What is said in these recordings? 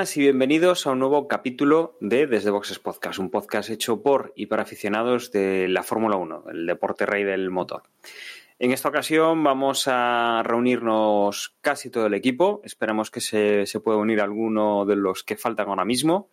y bienvenidos a un nuevo capítulo de Desde Boxes Podcast, un podcast hecho por y para aficionados de la Fórmula 1, el deporte rey del motor. En esta ocasión vamos a reunirnos casi todo el equipo, esperamos que se, se pueda unir alguno de los que faltan ahora mismo.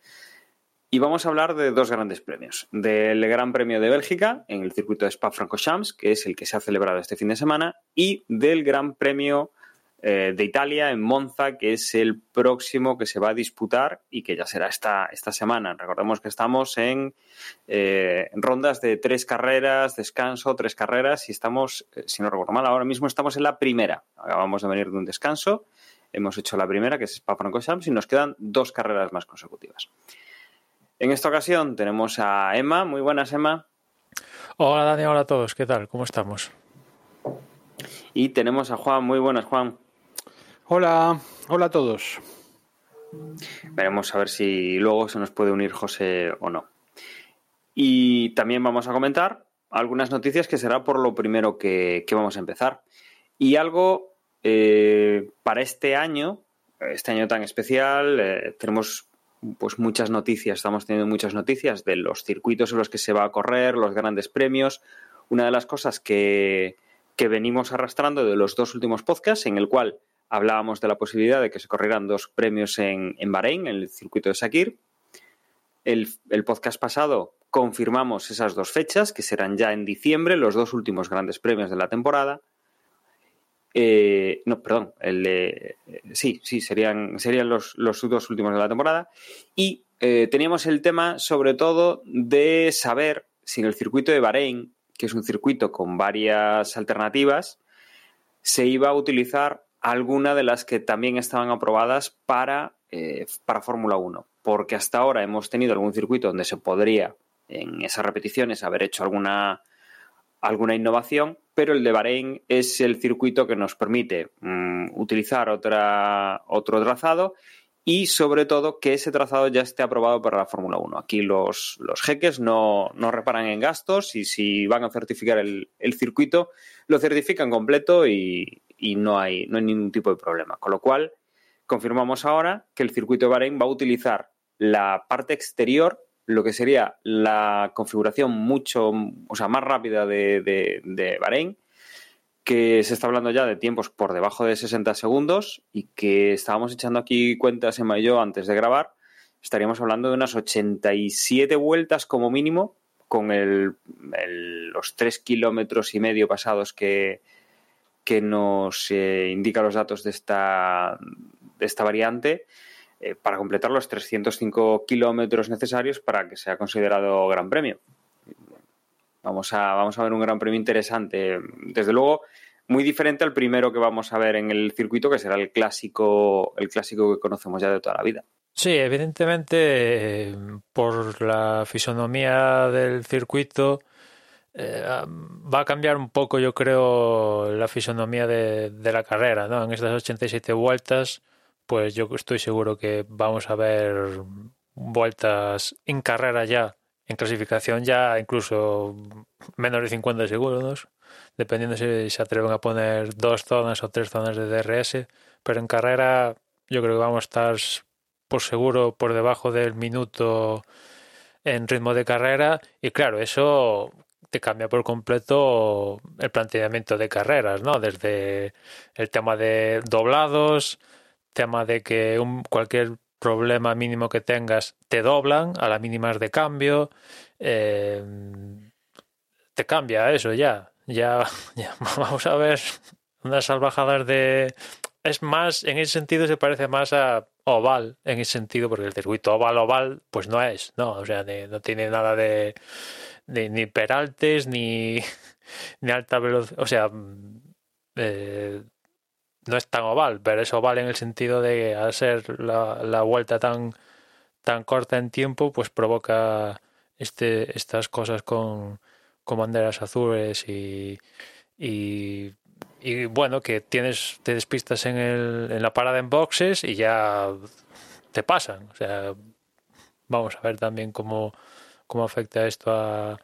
Y vamos a hablar de dos grandes premios. Del Gran Premio de Bélgica en el circuito de Spa-Francorchamps, que es el que se ha celebrado este fin de semana, y del Gran Premio eh, de Italia en Monza, que es el próximo que se va a disputar y que ya será esta, esta semana. Recordemos que estamos en, eh, rondas de tres carreras, descanso, tres carreras, y estamos, eh, si no recuerdo mal, ahora mismo estamos en la primera. Acabamos de venir de un descanso, hemos hecho la primera, que es Spa-Francorchamps, y nos quedan dos carreras más consecutivas. En esta ocasión tenemos a Emma. Muy buenas, Emma. Hola, Dani. Hola a todos. ¿Qué tal? ¿Cómo estamos? Y tenemos a Juan. Muy buenas, Juan. Hola, hola a todos. Veremos a ver si luego se nos puede unir José o no. Y también vamos a comentar algunas noticias que será por lo primero que, que vamos a empezar. Y algo eh, para este año, este año tan especial, eh, tenemos pues muchas noticias, estamos teniendo muchas noticias de los circuitos en los que se va a correr, los grandes premios. Una de las cosas que, que venimos arrastrando de los dos últimos podcasts, en el cual hablábamos de la posibilidad de que se corrieran dos premios en, en Bahrein, en el circuito de Sakir. El, el, podcast pasado confirmamos esas dos fechas, que serán ya en diciembre, los dos últimos grandes premios de la temporada. Eh, no, perdón, el sí, sí, serían, serían los, los, dos últimos de la temporada. Y eh, teníamos el tema, sobre todo, de saber si en el circuito de Bahrein, que es un circuito con varias alternativas, se iba a utilizar alguna de las que también estaban aprobadas para, eh, para Fórmula 1. Porque hasta ahora hemos tenido algún circuito donde se podría, en esas repeticiones, haber hecho alguna, alguna innovación, pero el de Bahrein es el circuito que nos permite mmm, utilizar otra, otro trazado y sobre todo que ese trazado ya esté aprobado para la Fórmula 1. Aquí los, los jeques no, no, reparan en gastos y si van a certificar el, el circuito, lo certifican completo y, y no, hay, no hay ningún tipo de problema. Con lo cual, confirmamos ahora que el circuito de Bahrein va a utilizar la parte exterior, lo que sería la configuración mucho, o sea, más rápida de, de, de Bahrein, que se está hablando ya de tiempos por debajo de 60 segundos y que estábamos echando aquí cuentas en mayo antes de grabar, estaríamos hablando de unas 87 vueltas como mínimo con el, los 3 kilómetros y medio pasados que, que nos eh, indica los datos de esta, de esta variante eh, para completar los 305 kilómetros necesarios para que sea considerado gran premio. Vamos a, vamos a ver un gran premio interesante. Desde luego, muy diferente al primero que vamos a ver en el circuito, que será el clásico, el clásico que conocemos ya de toda la vida. Sí, evidentemente, eh, por la fisonomía del circuito, eh, va a cambiar un poco, yo creo, la fisonomía de, de, la carrera, ¿no? En estas 87 vueltas, pues yo estoy seguro que vamos a ver vueltas en carrera ya, en clasificación ya incluso menos de 50 segundos, dependiendo si se atreven a poner dos zonas o tres zonas de DRS, pero en carrera yo creo que vamos a estar por seguro por debajo del minuto en ritmo de carrera y claro, eso te cambia por completo el planteamiento de carreras, ¿no? Desde el tema de doblados, tema de que un, cualquier problema mínimo que tengas te doblan a las mínimas de cambio, eh, te cambia eso ya. ya. Ya vamos a ver unas salvajadas de... Es más, en ese sentido se parece más a oval, en ese sentido, porque el circuito oval-oval, pues no es, ¿no? O sea, no tiene nada de ni, ni peraltes, ni, ni alta velocidad. O sea, eh, no es tan oval, pero es oval en el sentido de al ser la, la, vuelta tan, tan corta en tiempo, pues provoca este, estas cosas con, con banderas azules y, y y bueno, que tienes, te despistas en, el, en la parada en boxes y ya te pasan. O sea, vamos a ver también cómo, cómo afecta esto a,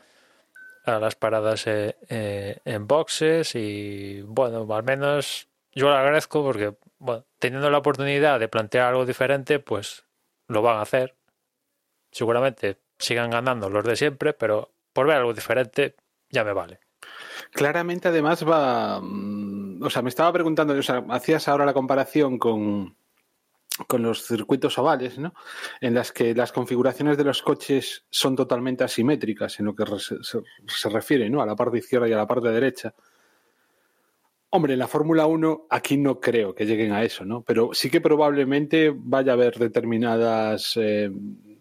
a las paradas eh, eh, en boxes y bueno, al menos yo lo agradezco porque teniendo la oportunidad de plantear algo diferente, pues lo van a hacer. Seguramente sigan ganando los de siempre, pero por ver algo diferente ya me vale. Claramente, además, va. Mm, o sea, me estaba preguntando, o sea, hacías ahora la comparación con, con los circuitos ovales, ¿no? En las que las configuraciones de los coches son totalmente asimétricas en lo que se, refiere, ¿no? A la parte izquierda y a la parte derecha. Hombre, en la Fórmula 1 aquí no creo que lleguen a eso, ¿no? Pero sí que probablemente vaya a haber determinadas. Eh,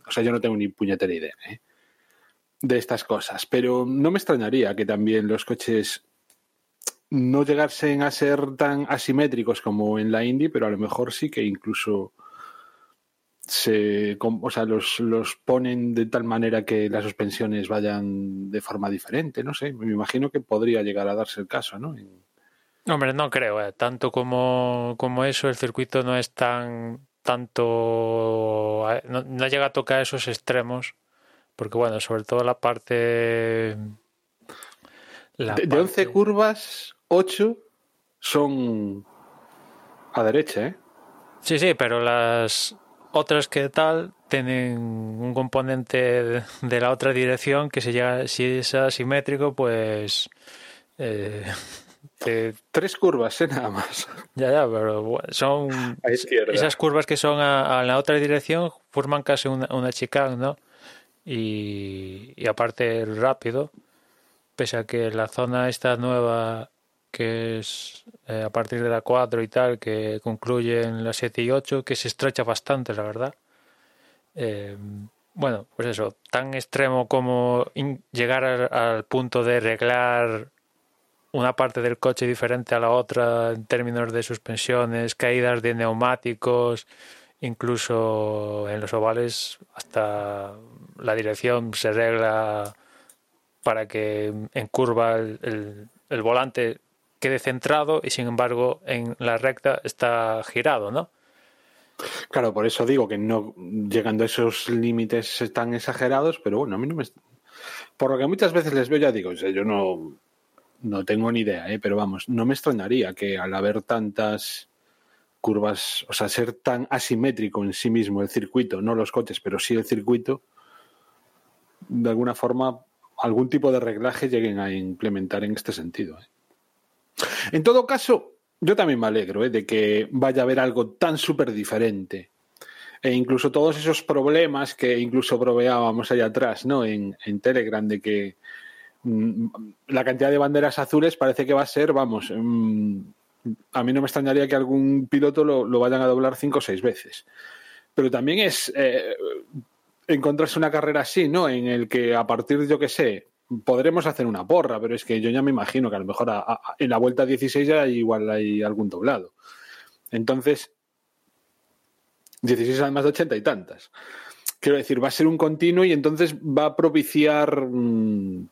o sea, yo no tengo ni puñetera idea ¿eh? de estas cosas, pero no me extrañaría que también los coches no llegasen a ser tan asimétricos como en la Indy, pero a lo mejor sí que incluso se, o sea, los, los ponen de tal manera que las suspensiones vayan de forma diferente, no sé, me imagino que podría llegar a darse el caso, ¿no? Hombre, no creo, ¿eh? tanto como, como eso, el circuito no es tan tanto, eh, no, no llega a tocar esos extremos, porque bueno, sobre todo la parte... La de, parte... de 11 curvas, 8 son a derecha, ¿eh? Sí, sí, pero las otras que tal tienen un componente de la otra dirección que se llega, si es asimétrico, pues eh, te... tres curvas, ¿eh? nada más. Ya, ya, pero son esas curvas que son a, a, la otra dirección forman casi una, una chicane, ¿no? Y, y aparte el rápido, pese a que la zona esta nueva que es eh, a partir de la 4 y tal, que concluye en la 7 y 8, que se estrecha bastante, la verdad. Eh, bueno, pues eso, tan extremo como llegar al, punto de arreglar una parte del coche diferente a la otra en términos de suspensiones, caídas de neumáticos, incluso en los ovales hasta la dirección se arregla para que en curva el volante quede centrado y sin embargo en la recta está girado, ¿no? Claro, por eso digo que no llegando a esos límites tan exagerados, pero bueno, a mí no me... Por lo que muchas veces les veo, ya digo, yo no, no tengo ni idea, ¿eh? pero vamos, no me extrañaría que al haber tantas curvas, o sea, ser tan asimétrico en sí mismo el circuito, no los coches, pero sí el circuito, de alguna forma algún tipo de reglaje lleguen a implementar en este sentido. ¿eh? En todo caso, yo también me alegro ¿eh? de que vaya a haber algo tan súper diferente. E incluso todos esos problemas que incluso proveábamos allá atrás, ¿no? En, en Telegram, de que mmm, la cantidad de banderas azules parece que va a ser, vamos, mmm, a mí no me extrañaría que algún piloto lo, lo, vayan a doblar cinco o seis veces. Pero también es eh, encontrarse una carrera así, ¿no? En el que a partir yo que sé, podremos hacer una porra, pero es que yo ya me imagino que a lo mejor a, a, en la vuelta 16 ya igual hay algún doblado. Entonces, 16 además de 80 y tantas. Quiero decir, va a ser un continuo y entonces va a propiciar mmm,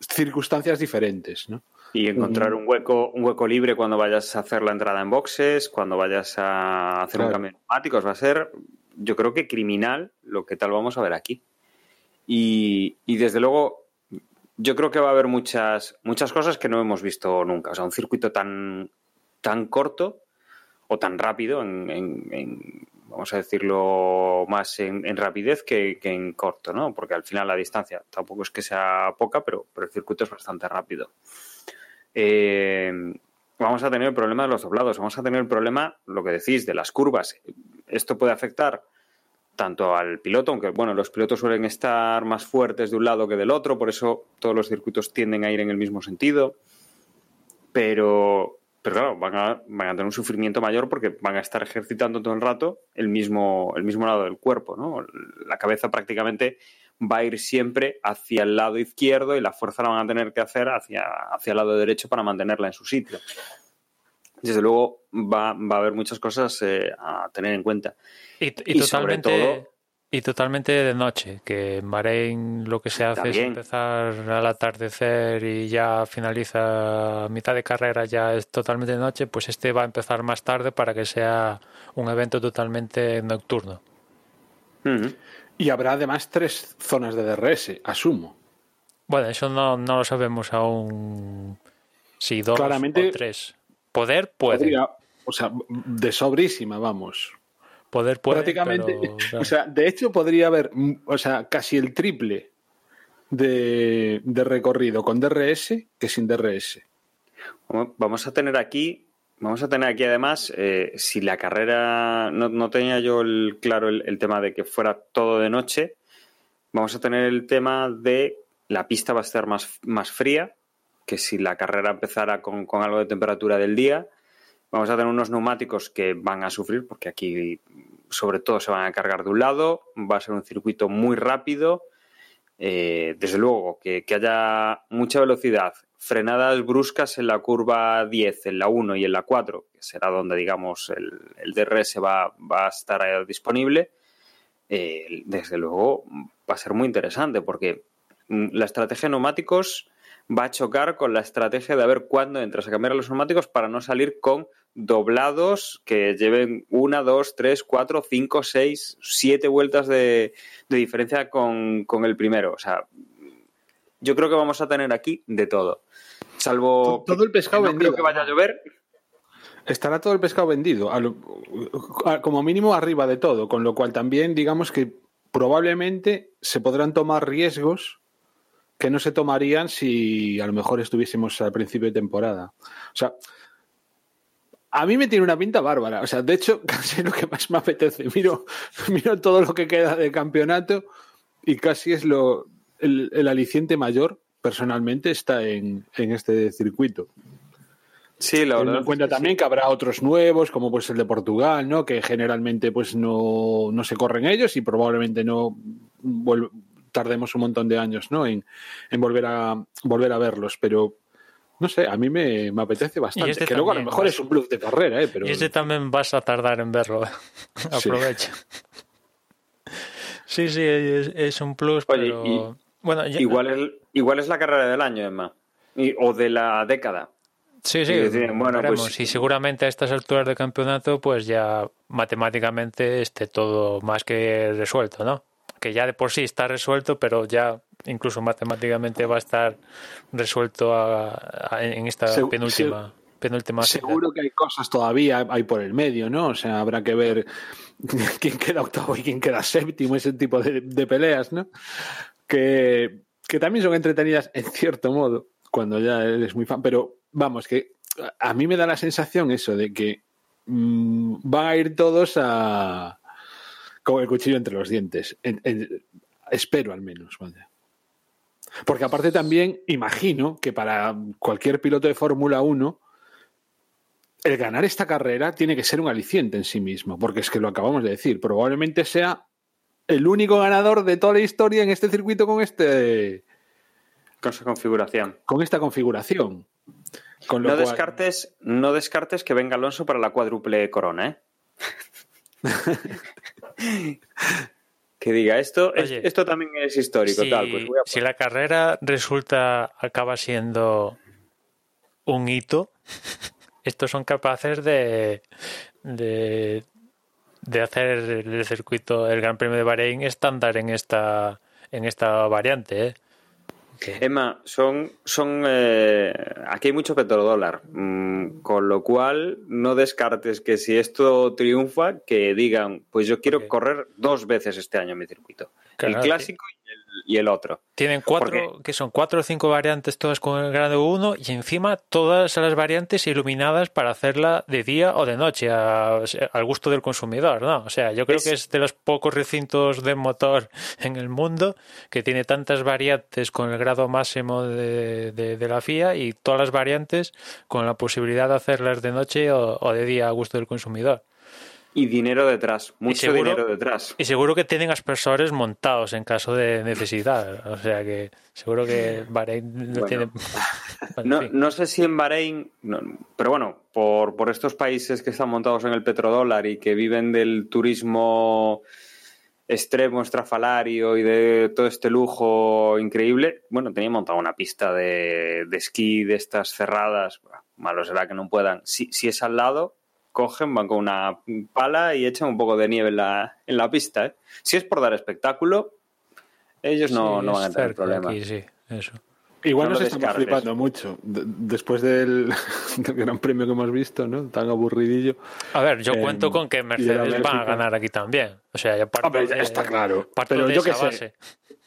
circunstancias diferentes, ¿no? Y encontrar un hueco, un hueco libre cuando vayas a hacer la entrada en boxes, cuando vayas a hacer claro. un cambio de neumáticos, va a ser, yo creo que criminal lo que tal vamos a ver aquí. Y, y, desde luego, yo creo que va a haber muchas, muchas cosas que no hemos visto nunca. O sea, un circuito tan, tan corto o tan rápido, en, vamos a decirlo más en, rapidez que, que, en corto, ¿no? Porque al final la distancia tampoco es que sea poca, pero, pero el circuito es bastante rápido. Eh, vamos a tener el problema de los doblados, vamos a tener el problema, lo que decís, de las curvas. Esto puede afectar tanto al piloto, aunque bueno, los pilotos suelen estar más fuertes de un lado que del otro, por eso todos los circuitos tienden a ir en el mismo sentido. Pero, pero claro, van a, van a tener un sufrimiento mayor porque van a estar ejercitando todo el rato el mismo, el mismo lado del cuerpo, ¿no? La cabeza prácticamente va a ir siempre hacia el lado izquierdo y la fuerza la van a tener que hacer hacia, hacia el lado derecho para mantenerla en su sitio. Desde luego va, va a haber muchas cosas eh, a tener en cuenta. Y, y, y totalmente, todo, y totalmente de noche, que en Bahrein lo que se hace es empezar al atardecer y ya finaliza mitad de carrera, ya es totalmente de noche, pues este va a empezar más tarde para que sea un evento totalmente nocturno. Y habrá además tres zonas de DRS, asumo. Bueno, eso no, no lo sabemos aún si dos Claramente- o tres. Poder puede, Podría- o sea, de sobrísima, vamos. poder puede, Prácticamente, pero, claro. o sea, de hecho podría haber, o sea, casi el triple de, de recorrido con DRS que sin DRS. Vamos- Vamos a tener aquí, vamos a tener aquí además, eh, si la carrera, no, no tenía yo el, claro el, el tema de que fuera todo de noche, vamos a tener el tema de la pista va a estar más, más fría, que si la carrera empezara con, con algo de temperatura del día, vamos a tener unos neumáticos que van a sufrir, porque aquí sobre todo se van a cargar de un lado, va a ser un circuito muy rápido, eh, desde luego, que, que haya mucha velocidad, frenadas bruscas en la curva 10, en la 1 y en la 4, que será donde, digamos, el, el DRS va, va a estar disponible, eh, desde luego va a ser muy interesante porque mm, la estrategia de neumáticos va a chocar con la estrategia de ver cuándo entras a cambiar los neumáticos para no salir con doblados que lleven una, dos, tres, cuatro, cinco, seis, siete vueltas de, de diferencia con, con el primero. O sea, yo creo que vamos a tener aquí de todo. Salvo Todo el pescado que no vendido. creo que vaya a llover. Estará todo el pescado vendido, a lo- a- como mínimo arriba de todo, con lo cual también digamos que probablemente se podrán tomar riesgos que no se tomarían si a lo mejor estuviésemos al principio de temporada. O sea, a mí me tiene una pinta bárbara. O sea, de hecho, casi lo que más me apetece. Miro, miro todo lo que queda de campeonato y casi es lo el, el aliciente mayor, personalmente, está en, en este circuito. Sí, la verdad. en cuenta es que también que habrá otros nuevos, como pues el de Portugal, ¿no? Que generalmente pues no, no se corren ellos y probablemente no tardemos un montón de años, ¿no? En, en volver a volver a verlos, pero no sé, a mí me, me apetece bastante. este que luego a lo mejor es un bluff de carrera, ¿eh? Pero Y este también vas a tardar en verlo. Aprovecha. Sí, sí, es, es un plus, Oye, pero... y- Bueno, ya- Igual es, igual es la carrera del año, Emma. Y- o de la década. Sí, sí, Y decir, bueno, veremos. pues- y seguramente a estas alturas del campeonato, pues ya matemáticamente esté todo más que resuelto, ¿no? Que ya de por sí está resuelto, pero ya incluso matemáticamente va a estar resuelto a- a- en esta penúltima, penúltima seguro que hay cosas todavía hay por el medio, ¿no? O sea, habrá que ver quién queda octavo y quién queda séptimo, ese tipo de, de peleas, ¿no? Que, que también son entretenidas en cierto modo, cuando ya eres muy fan, pero vamos, que a mí me da la sensación eso de que mm, van a ir todos a con el cuchillo entre los dientes. En- en- espero al menos, vaya. Porque aparte también imagino que para cualquier piloto de Fórmula 1 el ganar esta carrera tiene que ser un aliciente en sí mismo, porque es que lo acabamos de decir, probablemente sea el único ganador de toda la historia en este circuito con este Con su configuración. con esta configuración. Con lo No cual- descartes, no descartes que venga Alonso para la cuádruple corona, ¿eh? Que diga esto, Oye, esto también es histórico, si, tal. Pues voy a- si la carrera resulta acaba siendo un hito, estos son capaces de, de, de hacer el circuito, el Gran Premio de Bahrein estándar en esta en esta variante. ¿eh? Emma, son, son eh, aquí hay mucho petrodólar, mm, con lo cual no descartes que si esto triunfa, que digan, pues yo quiero correr dos veces este año en mi circuito, Claro, el clásico y el, y el otro. Tienen cuatro, que son cuatro o cinco variantes todas con el grado 1 y encima todas las variantes iluminadas para hacerla de día o de noche a- al gusto del consumidor, ¿no? O sea, yo creo Es- que es de los pocos recintos de motor en el mundo que tiene tantas variantes con el grado máximo de, de- de la FIA y todas las variantes con la posibilidad de hacerlas de noche o, o de día a gusto del consumidor. Y dinero detrás, mucho seguro- dinero detrás. Y seguro que tienen aspersores montados en caso de necesidad. O sea que seguro que Bahrein no Bueno. tiene. Bueno, No, sé si en Bahrein, no, pero bueno, por, por estos países que están montados en el petrodólar y que viven del turismo extremo estrafalario y de todo este lujo increíble, bueno, tenía montado una pista de, de esquí de estas cerradas. Malo será que no puedan. Si, si es al lado, cogen, van con una pala y echan un poco de nieve en la, en la pista. ¿eh? Si es por dar espectáculo, ellos no, Sí, no van a tener problemas. aquí, sí, eso. Igual No nos estamos descartes. flipando mucho. De- después del, del gran premio que hemos visto, ¿no? Tan aburridillo. A ver, yo Eh, cuento con que Mercedes van a ganar aquí también. O sea, ya parto Hombre, de- está claro. parto Pero de yo qué esa sé. base.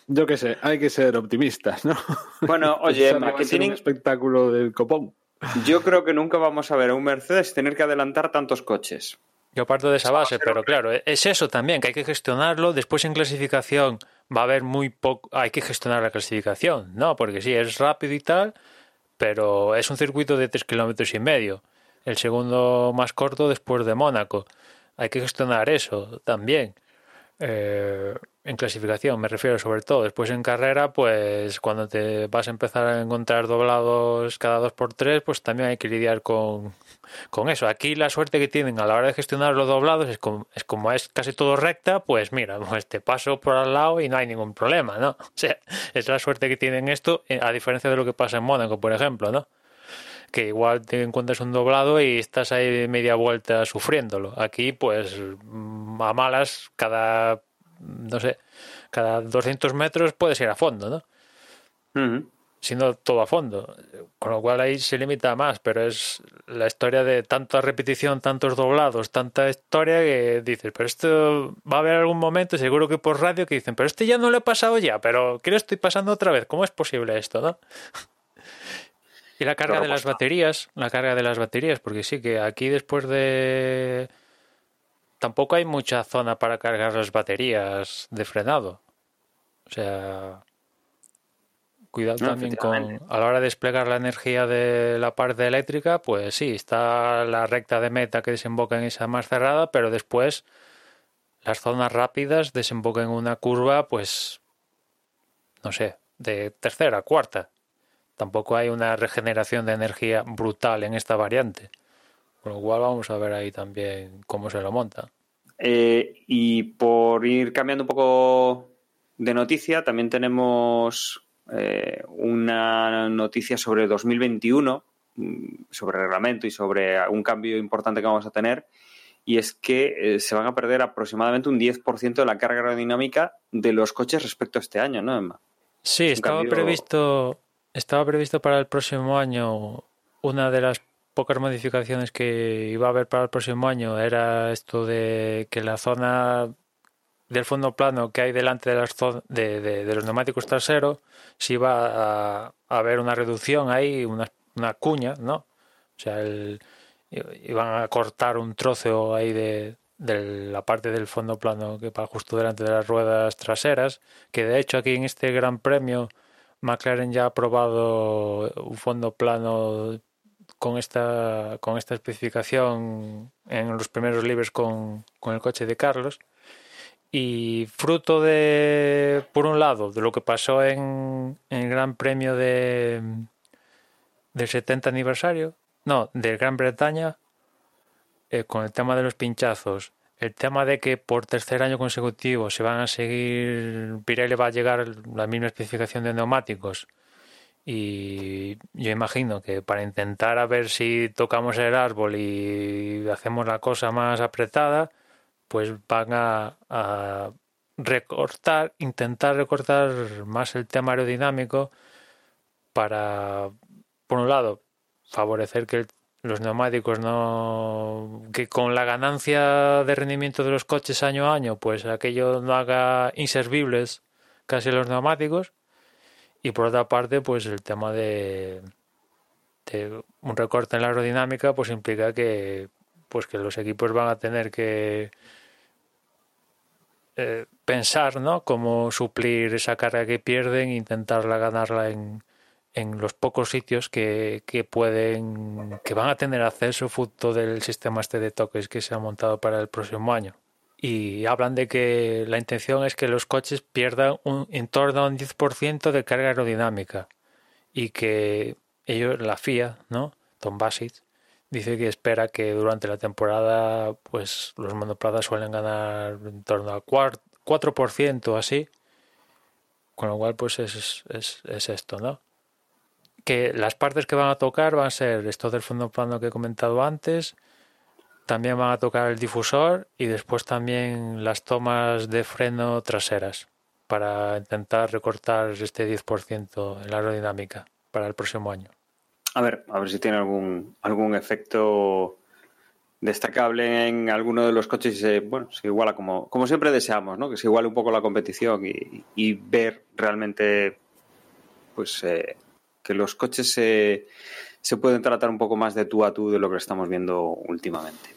Yo qué sé, hay que ser optimistas, ¿no? Bueno, oye, Emma, va que tienen, un espectáculo del copón. Yo creo que nunca vamos a ver a un Mercedes tener que adelantar tantos coches. Yo parto de esa base, pero claro, es eso también, que hay que gestionarlo. Después en clasificación va a haber muy poco, hay que gestionar la clasificación, ¿no? Porque sí, es rápido y tal, pero es un circuito de tres kilómetros y medio. El segundo más corto después de Mónaco. Hay que gestionar eso también. Eh, en clasificación me refiero sobre todo. Después en carrera, pues cuando te vas a empezar a encontrar doblados cada dos por tres, pues también hay que lidiar con, con eso. Aquí la suerte que tienen a la hora de gestionar los doblados es como es, como es casi todo recta, pues mira, pues te paso por al lado y no hay ningún problema, ¿no? O sea, es la suerte que tienen esto, eh, a diferencia de lo que pasa en Mónaco, por ejemplo, ¿no? Que igual te encuentras un doblado y estás ahí media vuelta sufriéndolo. Aquí, pues, mm, a malas, cada, no sé, cada 200 metros puedes ir a fondo, ¿no? Ujú. siendo todo a fondo. Con lo cual ahí se limita más, pero es la historia de tanta repetición, tantos doblados, tanta historia que dices, pero esto va a haber algún momento, seguro que por radio, que dicen, pero este ya no lo he pasado ya, pero ¿qué lo estoy pasando otra vez? ¿Cómo es posible esto, no? Y la carga de las baterías, la carga de las baterías, porque sí que aquí después de... Tampoco hay mucha zona para cargar las baterías de frenado. O sea, cuidado No, también con a la hora de desplegar la energía de la parte eléctrica, pues sí, está la recta de meta que desemboca en esa más cerrada, pero después las zonas rápidas desembocan en una curva, pues no sé, de tercera, cuarta. Tampoco hay una regeneración de energía brutal en esta variante. Con lo cual vamos a ver ahí también cómo se lo monta. Eh, y por ir cambiando un poco de noticia, también tenemos eh, una noticia sobre 2021, mm, sobre reglamento y sobre un cambio importante que vamos a tener. Y es que eh, se van a perder aproximadamente un 10% de la carga aerodinámica de los coches respecto a este año, ¿no, Emma? Sí, estaba cambio- previsto, estaba previsto para el próximo año una de las pocas modificaciones que iba a haber para el próximo año era esto de que la zona del fondo plano que hay delante de, las de, de- los neumáticos traseros si iba a, a haber una reducción ahí, una, una cuña, ¿no? O sea, el- iban a cortar un trozo ahí de, de la parte del fondo plano que va justo delante de las ruedas traseras, que de hecho aquí en este Gran Premio McLaren ya ha probado un fondo plano con esta con esta especificación en los primeros libres con, con el coche de Carlos. Y fruto de por un lado de lo que pasó en, el Gran Premio de del 70 aniversario no del Gran Bretaña eh, con el tema de los pinchazos el tema de que por tercer año consecutivo se van a seguir Pirelli va a llegar la misma especificación de neumáticos y yo imagino que para intentar a ver si tocamos el árbol y hacemos la cosa más apretada, pues van a, recortar, intentar recortar más el tema aerodinámico para, por un lado, favorecer que los neumáticos no que con la ganancia de rendimiento de los coches año a año pues aquello no haga inservibles casi los neumáticos y por otra parte pues el tema de, un recorte en la aerodinámica pues implica que pues que los equipos van a tener que eh, pensar ¿no? cómo suplir esa carga que pierden e intentarla ganarla en, en los pocos sitios que, que pueden que van a tener acceso fruto del sistema este de toques que se ha montado para el próximo año y hablan de que la intención es que los coches pierdan un, en torno a un 10% de carga aerodinámica y que ellos, la FIA, ¿no? Tom Bassett, dice que espera que durante la temporada pues los monoplazas suelen ganar en torno al cuarto, 4% así. Con lo cual, pues es, es, es esto, ¿no? Que las partes que van a tocar van a ser esto del fondo plano que he comentado antes, también van a tocar el difusor y después también las tomas de freno traseras para intentar recortar este 10% en la aerodinámica para el próximo año. A ver, a ver si tiene algún, algún efecto destacable en alguno de los coches bueno, se iguala como, como siempre deseamos, ¿no? Que se iguale un poco la competición y, y ver realmente pues eh, que los coches se, se pueden tratar un poco más de tú a tú de lo que estamos viendo últimamente.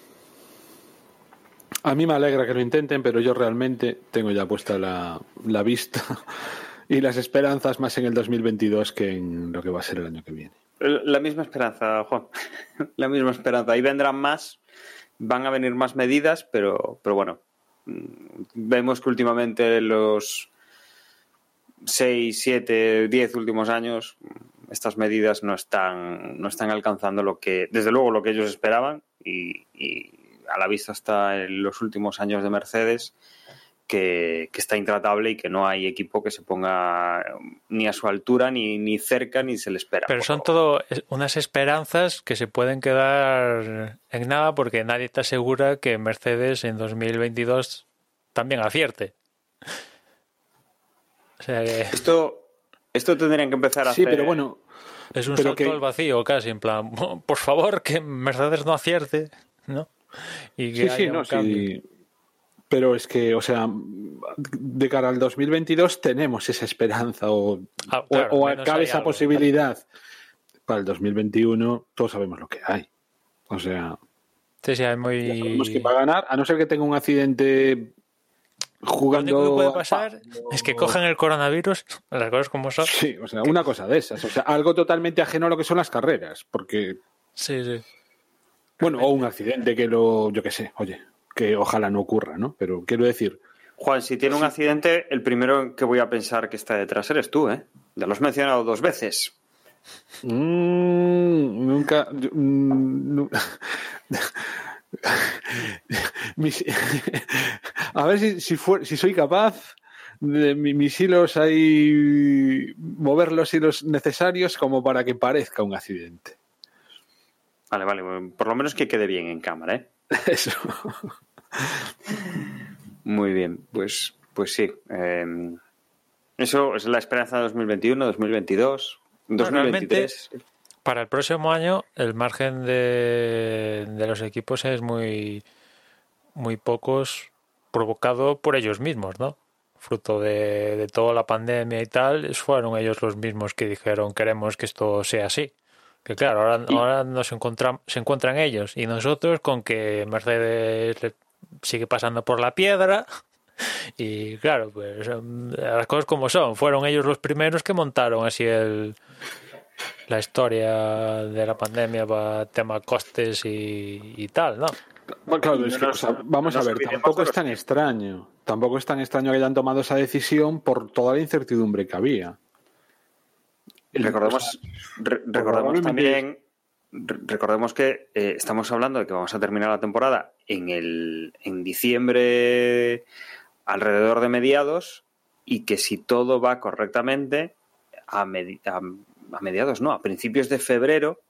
A mí me alegra que lo intenten, pero yo realmente tengo ya puesta la, la vista y las esperanzas más en el 2022 que en lo que va a ser el año que viene. La misma esperanza, Juan. La misma esperanza. Ahí vendrán más, van a venir más medidas, pero, pero bueno, vemos que últimamente los 6, 7, 10 últimos años estas medidas no están, no están alcanzando lo que, desde luego, lo que ellos esperaban y, y a la vista está en los últimos años de Mercedes que, que, está intratable y que no hay equipo que se ponga ni a su altura, ni, ni cerca, ni se le espera. Pero son todo unas esperanzas que se pueden quedar en nada porque nadie te asegura que Mercedes en 2022 también acierte. O sea que... Esto, esto tendrían que empezar a sí, hacer... pero bueno... Es un salto que... al vacío casi, en plan, por favor, que Mercedes no acierte, ¿no? Y que sí, sí, no, sí. Pero es que, o sea, de cara al 2022 tenemos esa esperanza o, ah, claro, o, o cabe esa algo. posibilidad. Para el 2021 todos sabemos lo que hay. O sea, sí, sí, hay muy... sabemos que va a ganar, a no ser que tenga un accidente jugando. Lo único que puede pasar o... es que cojan el coronavirus, las cosas como son. Sí, o sea, una cosa de esas. O sea, algo totalmente ajeno a lo que son las carreras. Porque. Sí, sí. Bueno, o un accidente que lo. Yo qué sé, oye, que ojalá no ocurra, ¿no? Pero quiero decir. Juan, si tiene un accidente, el primero que voy a pensar que está detrás eres tú, ¿eh? Ya lo has mencionado dos veces. Mm, nunca. Mm, mis, a ver si, si, fue, si soy capaz de mis hilos ahí mover los hilos necesarios como para que parezca un accidente. Vale, vale, por lo menos que quede bien en cámara, ¿eh? Eso. Muy bien, pues, pues sí. Eh, eso es la esperanza de 2021, 2022, 2023. Realmente, para el próximo año, el margen de, de los equipos es muy, muy pocos, provocado por ellos mismos, ¿no? Fruto de, de toda la pandemia y tal, fueron ellos los mismos que dijeron queremos que esto sea así. Que claro, ahora, ahora nos encontramos, se encuentran ellos y nosotros con que Mercedes sigue pasando por la piedra y claro, pues las cosas como son. Fueron ellos los primeros que montaron así el la historia de la pandemia para tema costes y, y tal, ¿no? Bueno, claro, es que, o sea, vamos a ver, tampoco es tan extraño. Tampoco es tan extraño que hayan tomado esa decisión por toda la incertidumbre que había. Recordemos, re recordemos también, recordemos que eh, estamos hablando de que vamos a terminar la temporada en el en diciembre alrededor de mediados y que si todo va correctamente a, medi a, a mediados no, a principios de febrero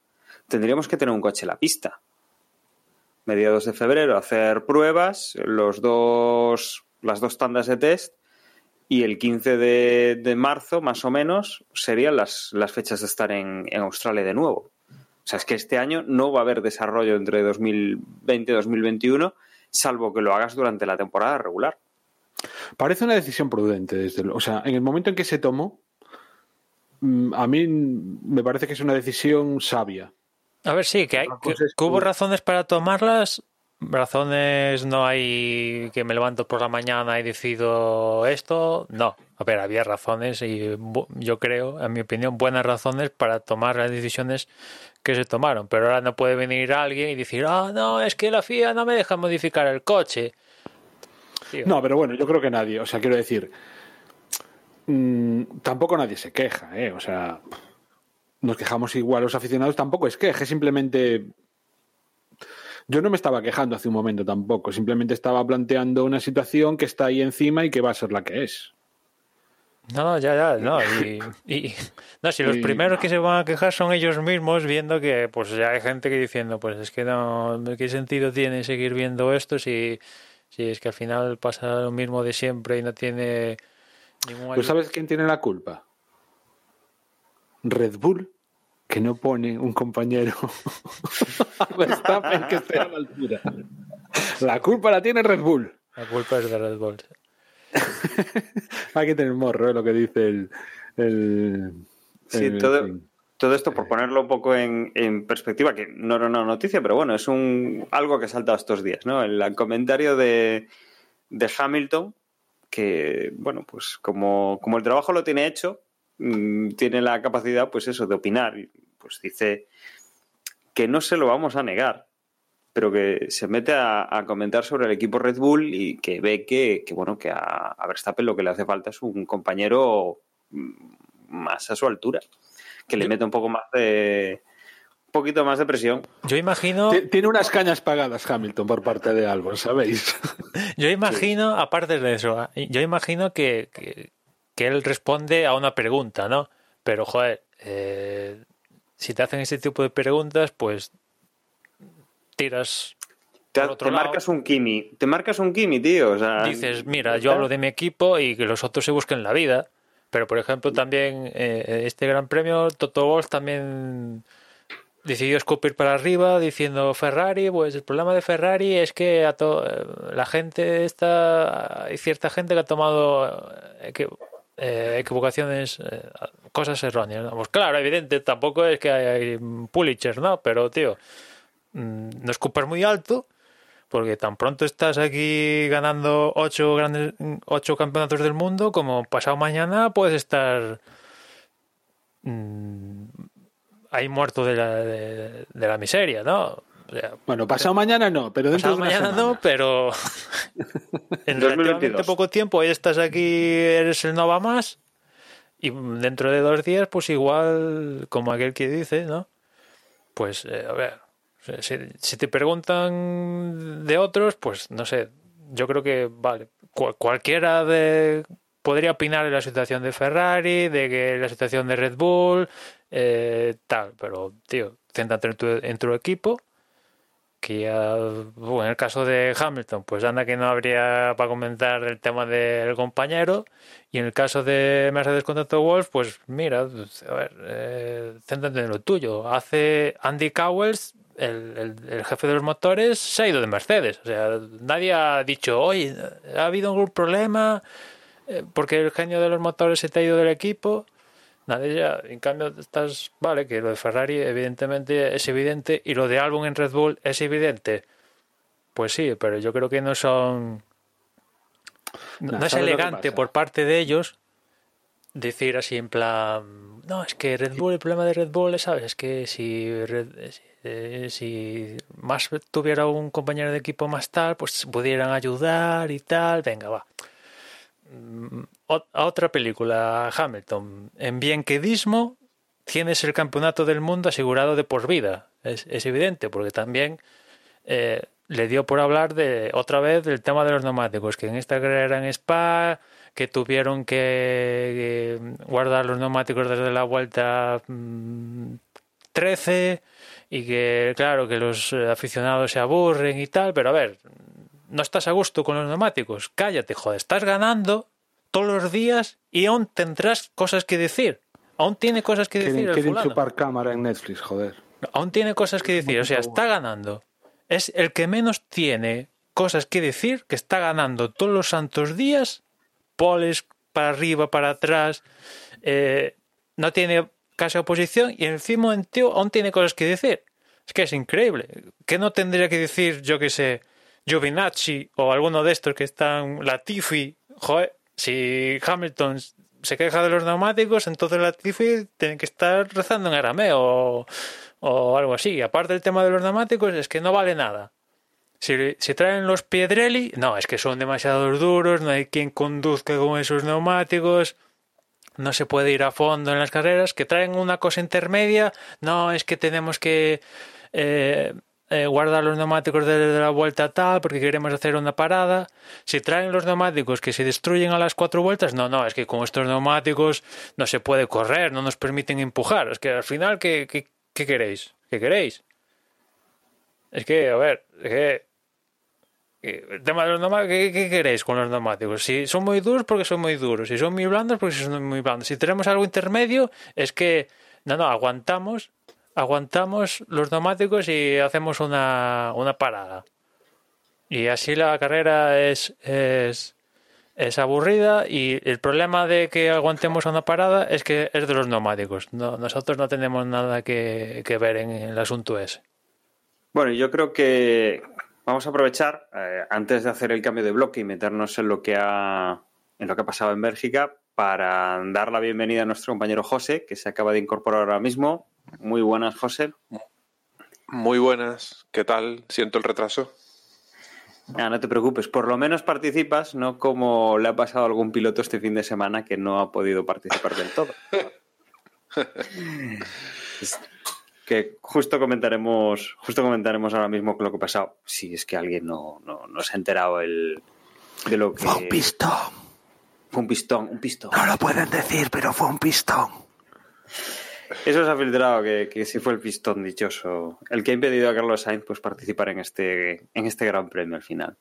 tendríamos que tener un coche en la pista. Mediados de febrero hacer pruebas, los dos las dos tandas de test y el 15 de, de, marzo, más o menos, serían las, las fechas de estar en, en, Australia de nuevo. O sea, es que este año no va a haber desarrollo entre 2020 y 2021, salvo que lo hagas durante la temporada regular. Parece una decisión prudente, desde lo, o sea, en el momento en que se tomó, a mí me parece que es una decisión sabia. A ver, sí, que, hay, que, que hubo razones para tomarlas, razones no hay que me levanto por la mañana y decido esto. No, a ver, había razones y yo creo, en mi opinión, buenas razones para tomar las decisiones que se tomaron. Pero ahora no puede venir alguien y decir, ah, oh, no, es que la FIA no me deja modificar el coche. Tío. No, pero bueno, yo creo que nadie, o sea, quiero decir, mmm, tampoco nadie se queja, ¿eh? O sea, nos quejamos igual los aficionados, tampoco es queje, simplemente Yo no me estaba quejando hace un momento tampoco, simplemente estaba planteando una situación que está ahí encima y que va a ser la que es. No, ya, ya, no. Y, y- no, si los Y- primeros que se van a quejar son ellos mismos, viendo que pues ya hay gente que diciendo, pues es que no, ¿qué sentido tiene seguir viendo esto si, si es que al final pasa lo mismo de siempre y no tiene ningún Pues ¿sabes quién tiene la culpa? Red Bull, que no pone un compañero Verstappen que esté a la altura. La culpa la tiene Red Bull. La culpa es de Red Bull. Hay que tener morro, ¿eh? lo que dice el... el- Sí, el- todo, esto por ponerlo un poco en, en perspectiva, que no era una noticia, pero bueno, es un algo que ha saltado estos días, ¿no? El, comentario de, de Hamilton, que, bueno, pues como, como el trabajo lo tiene hecho, mm, tiene la capacidad, pues eso, de opinar. Y, Pues dice que no se lo vamos a negar, pero que se mete a, a comentar sobre el equipo Red Bull y que ve que, que, bueno, que a, a Verstappen lo que le hace falta es un compañero mm, más a su altura, que le mete un poco más de poquito más de presión. Yo imagino, Ti- Tiene unas cañas pagadas Hamilton por parte de Albon, ¿sabéis? yo imagino, aparte de eso, yo imagino que, que, que él responde a una pregunta, ¿no? Pero, joder, eh, si te hacen ese tipo de preguntas, pues tiras Te, marcas un Kimi, te marcas un Kimi, tío. O sea, dices, mira, yo hablo de mi equipo y que los otros se busquen la vida. Pero, por ejemplo, también eh, este Gran Premio, Toto Wolff también decidió escupir para arriba diciendo Ferrari, pues el problema de Ferrari es que a la gente está, hay cierta gente que ha tomado eh, eh, equivocaciones, eh, cosas erróneas. ¿no? Pues claro, evidente, tampoco es que hay Pulitzer, ¿no? Pero, tío, mm, no escupas muy alto porque tan pronto estás aquí ganando ocho grandes ocho campeonatos del mundo como pasado mañana puedes estar mm, ahí muerto de la, de, de la miseria no o sea, Bueno, pasado mañana no, pero dentro pasado de mañana semana. no pero en 2022. relativamente poco tiempo ahí estás aquí eres el no va más y dentro de dos días pues igual como aquel que dice no pues eh, a ver si, si te preguntan de otros, pues no sé, yo creo que vale, cual- cualquiera de podría opinar de la situación de Ferrari, de que la situación de Red Bull, eh, tal, pero tío, céntrate en tu, en tu equipo, que ya, bueno, en el caso de Hamilton, pues anda que no habría para comentar el tema del compañero, y en el caso de Mercedes contra Toto Wolff, pues mira, pues, a ver, eh, céntrate en lo tuyo. Hace Andy Cowells, el, el- el jefe de los motores, se ha ido de Mercedes. O sea, nadie ha dicho, oye, ha habido algún problema eh, porque el genio de los motores se te ha ido del equipo. Nadie ya, en cambio, estás, vale, que lo de Ferrari evidentemente es evidente y lo de Albon en Red Bull es evidente. Pues sí, pero yo creo que no son no, es ¿sabes lo que elegante por parte de ellos decir así en plan, no, es que Red Bull, el problema de Red Bull, ¿sabes? Es que si, Red- eh, si más tuviera un compañero de equipo más tal, pues pudieran ayudar y tal, venga, va. Mm, A otra película, Hamilton, en bienquedismo tienes el campeonato del mundo asegurado de por vida, es, es evidente, porque también eh, le dio por hablar de otra vez del tema de los neumáticos, que en esta carrera en Spa, que tuvieron que, que guardar los neumáticos desde la vuelta mm, 13 y que claro que los eh, aficionados se aburren y tal, pero a ver, no estás a gusto con los neumáticos, cállate, joder, estás ganando todos los días y aún tendrás cosas que decir. Aún tiene cosas que decir Quieren, el quieren fulano. chupar cámara en Netflix, joder. Aún tiene cosas que decir, o sea, está ganando. Es el que menos tiene cosas que decir, que está ganando todos los santos días, poles para arriba, para atrás, eh, no tiene casi oposición y encima en tío aún tiene cosas que decir. Es que es increíble. ¿Qué no tendría que decir, yo que sé, Giovinacci o alguno de estos que están, Latifi? Joder, si Hamilton se queja de los neumáticos, entonces Latifi tiene que estar rezando en arameo o, algo así. Aparte del tema de los neumáticos, es que no vale nada. Si, si traen los Piedrelli, no, es que son demasiado duros, no hay quien conduzca con esos neumáticos, no se puede ir a fondo en las carreras, que traen una cosa intermedia, no, es que tenemos que eh, eh, guardar los neumáticos de la vuelta tal porque queremos hacer una parada. Si traen los neumáticos que se destruyen a las cuatro vueltas, no, no, es que con estos neumáticos no se puede correr, no nos permiten empujar. Es que al final, ¿qué, qué, qué queréis? ¿Qué queréis? Es que, a ver, es que el tema de los neumáticos, ¿qué, ¿qué, queréis con los neumáticos? Si son muy duros, porque son muy duros. Si son muy blandos, porque son muy blandos. Si tenemos algo intermedio, es que, no, no, aguantamos aguantamos los neumáticos y hacemos una, una parada. Y así la carrera es, es, es, aburrida y el problema de que aguantemos una parada es que es de los neumáticos. No, nosotros no tenemos nada que, que, ver en el asunto ese. Bueno, yo creo que vamos a aprovechar, eh, antes de hacer el cambio de bloque y meternos en lo que ha, en lo que ha pasado en Bélgica, para dar la bienvenida a nuestro compañero José, que se acaba de incorporar ahora mismo. Muy buenas, José. Muy buenas. ¿Qué tal? Siento el retraso. Ah, no te preocupes, por lo menos participas, no como le ha pasado a algún piloto este fin de semana que no ha podido participar del todo. que justo comentaremos, justo comentaremos ahora mismo lo que ha pasado. Si es que alguien no, no, no se ha enterado el, de lo que. Fue un pistón. Fue un pistón, un pistón. No lo pueden decir, pero fue un pistón. Eso se ha filtrado que, que sí fue el pistón dichoso, el que ha impedido a Carlos Sainz pues, participar en este, en este Gran Premio al final.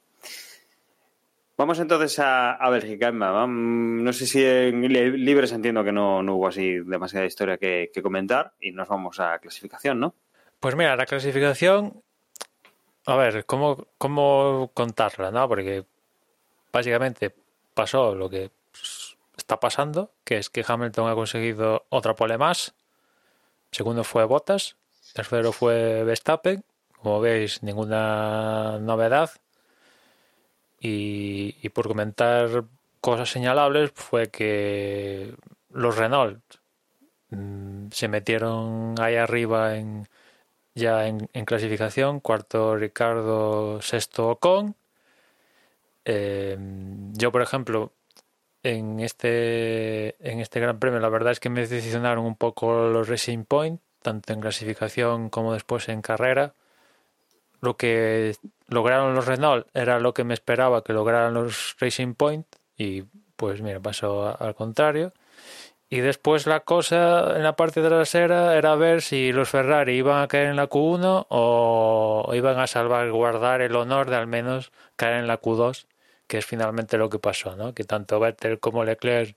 Vamos entonces a, a Bélgica. No sé si en Libres entiendo que no, no hubo así demasiada historia que, comentar y nos vamos a clasificación, ¿no? Pues mira, la clasificación, a ver, ¿cómo, cómo contarla? ¿no? Porque básicamente pasó lo que está pasando, que es que Hamilton ha conseguido otra pole más, Segundo fue Bottas. Tercero fue Verstappen. Como veis, ninguna novedad. Y, y por comentar cosas señalables fue que los Renault mmm, se metieron ahí arriba en ya en, en clasificación. Cuarto Ricardo, sexto Ocon. Eh, yo, por ejemplo, en este, en este Gran Premio, la verdad es que me decepcionaron un poco los Racing Point, tanto en clasificación como después en carrera. Lo que lograron los Renault era lo que me esperaba que lograran los Racing Point, y pues mira, pasó al contrario. Y después la cosa en la parte trasera era ver si los Ferrari iban a caer en la Q1 o iban a salvaguardar el honor de al menos caer en la Q2 que es finalmente lo que pasó, ¿no? Que tanto Vettel como Leclerc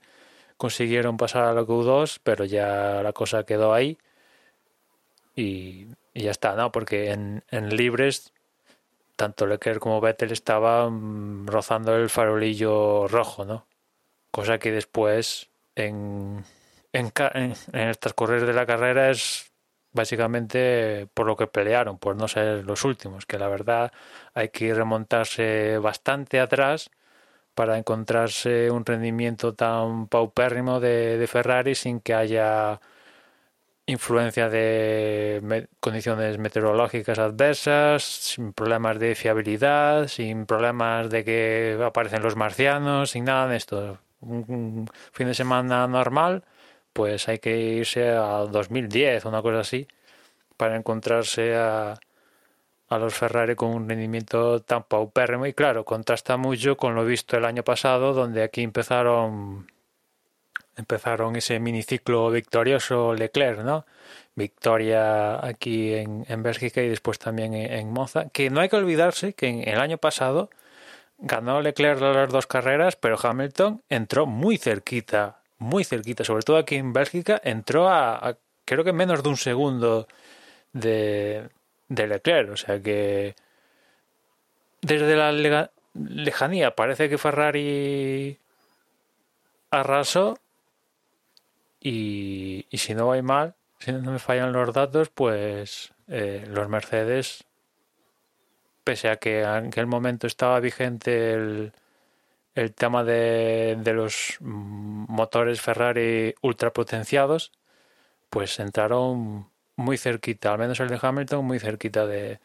consiguieron pasar a la Q2, pero ya la cosa quedó ahí y, y ya está, ¿no? Porque en, en, libres tanto Leclerc como Vettel estaban rozando el farolillo rojo, ¿no? Cosa que después en, en, en, en el transcurrir de la carrera es básicamente por lo que pelearon, por no ser los últimos, que la verdad hay que remontarse bastante atrás para encontrarse un rendimiento tan paupérrimo de, Ferrari sin que haya influencia de condiciones meteorológicas adversas, sin problemas de fiabilidad, sin problemas de que aparecen los marcianos, sin nada de esto. Un fin de semana normal pues hay que irse a 2010, una cosa así, para encontrarse a, los Ferrari con un rendimiento tan paupérrimo. Y claro, contrasta mucho con lo visto el año pasado, donde aquí empezaron empezaron ese miniciclo victorioso Leclerc, ¿no? Victoria aquí en, en Bélgica y después también en, en, Monza. Que no hay que olvidarse que en el año pasado ganó Leclerc las dos carreras, pero Hamilton entró muy cerquita muy cerquita, sobre todo aquí en Bélgica, entró a, creo que menos de un segundo de, de Leclerc. O sea que desde la lejanía parece que Ferrari arrasó y, y, si no va mal, si no me fallan los datos, pues eh, los Mercedes, pese a que en aquel momento estaba vigente el el tema de, de los motores Ferrari ultrapotenciados, pues entraron muy cerquita, al menos el de Hamilton, muy cerquita de,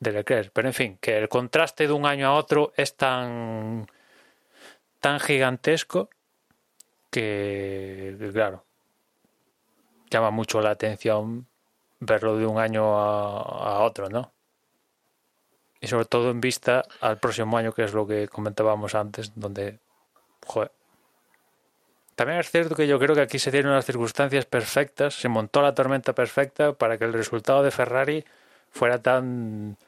de Leclerc. Pero en fin, que el contraste de un año a otro es tan, tan gigantesco que, claro, llama mucho la atención verlo de un año a, a otro, ¿no? Y sobre todo en vista al próximo año, que es lo que comentábamos antes, donde, joder. También es cierto que yo creo que aquí se dieron las circunstancias perfectas, se montó la tormenta perfecta para que el resultado de Ferrari fuera tan,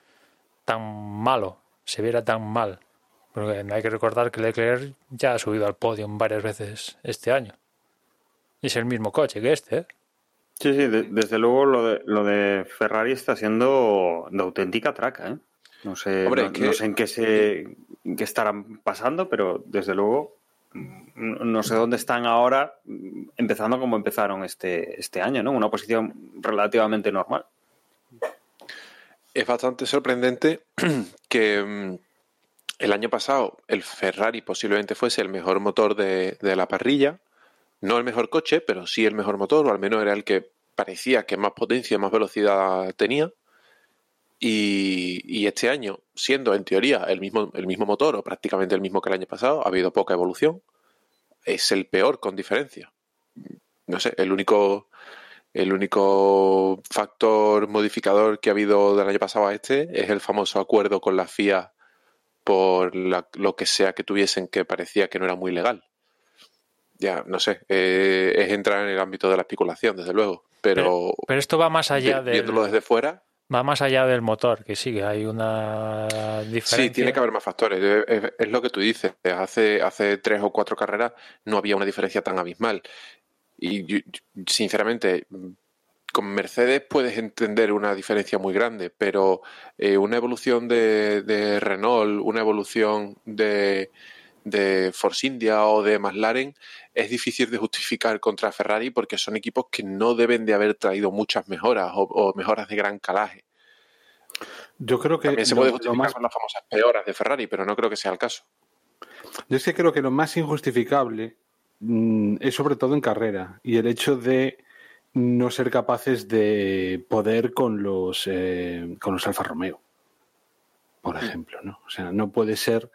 tan malo, se viera tan mal. Porque hay que recordar que Leclerc ya ha subido al podio varias veces este año. Y es el mismo coche que este, ¿eh? Sí, sí, de- desde luego lo de, lo de Ferrari está siendo de auténtica traca, ¿eh? No sé, Hombre, no, es que- no sé en qué se en qué estarán pasando, pero desde luego mm, no sé dónde están ahora, mm, empezando como empezaron este, este año, ¿no? Una posición relativamente normal. Es bastante sorprendente que mm, el año pasado el Ferrari posiblemente fuese el mejor motor de, de la parrilla. No el mejor coche, pero sí el mejor motor, o al menos era el que parecía que más potencia, más velocidad tenía. Y, y este año, siendo en teoría el mismo, el mismo motor o prácticamente el mismo que el año pasado, ha habido poca evolución. Es el peor con diferencia. No sé, el único, el único factor modificador que ha habido del año pasado a este es el famoso acuerdo con la FIA por la- lo que sea que tuviesen que parecía que no era muy legal. Ya, no sé, eh, es entrar en el ámbito de la especulación, desde luego, pero, Pero esto va más allá del, viéndolo desde fuera, va más allá del motor, que sí, que hay una diferencia. sí, tiene que haber más factores. Es, lo que tú dices. Hace, hace tres o cuatro carreras no había una diferencia tan abismal. Y yo- sinceramente, con Mercedes puedes entender una diferencia muy grande, pero eh, una evolución de, de Renault, una evolución de, de Force India o de McLaren es difícil de justificar contra Ferrari porque son equipos que no deben de haber traído muchas mejoras o, o mejoras de gran calaje. Yo creo que También se puede lo justificar más con las famosas peoras de Ferrari, pero no creo que sea el caso. Yo es que creo que lo más injustificable mm, es sobre todo en carrera y el hecho de no ser capaces de poder con los eh, con los Alfa Romeo, por ejemplo, ¿no? O sea, no puede ser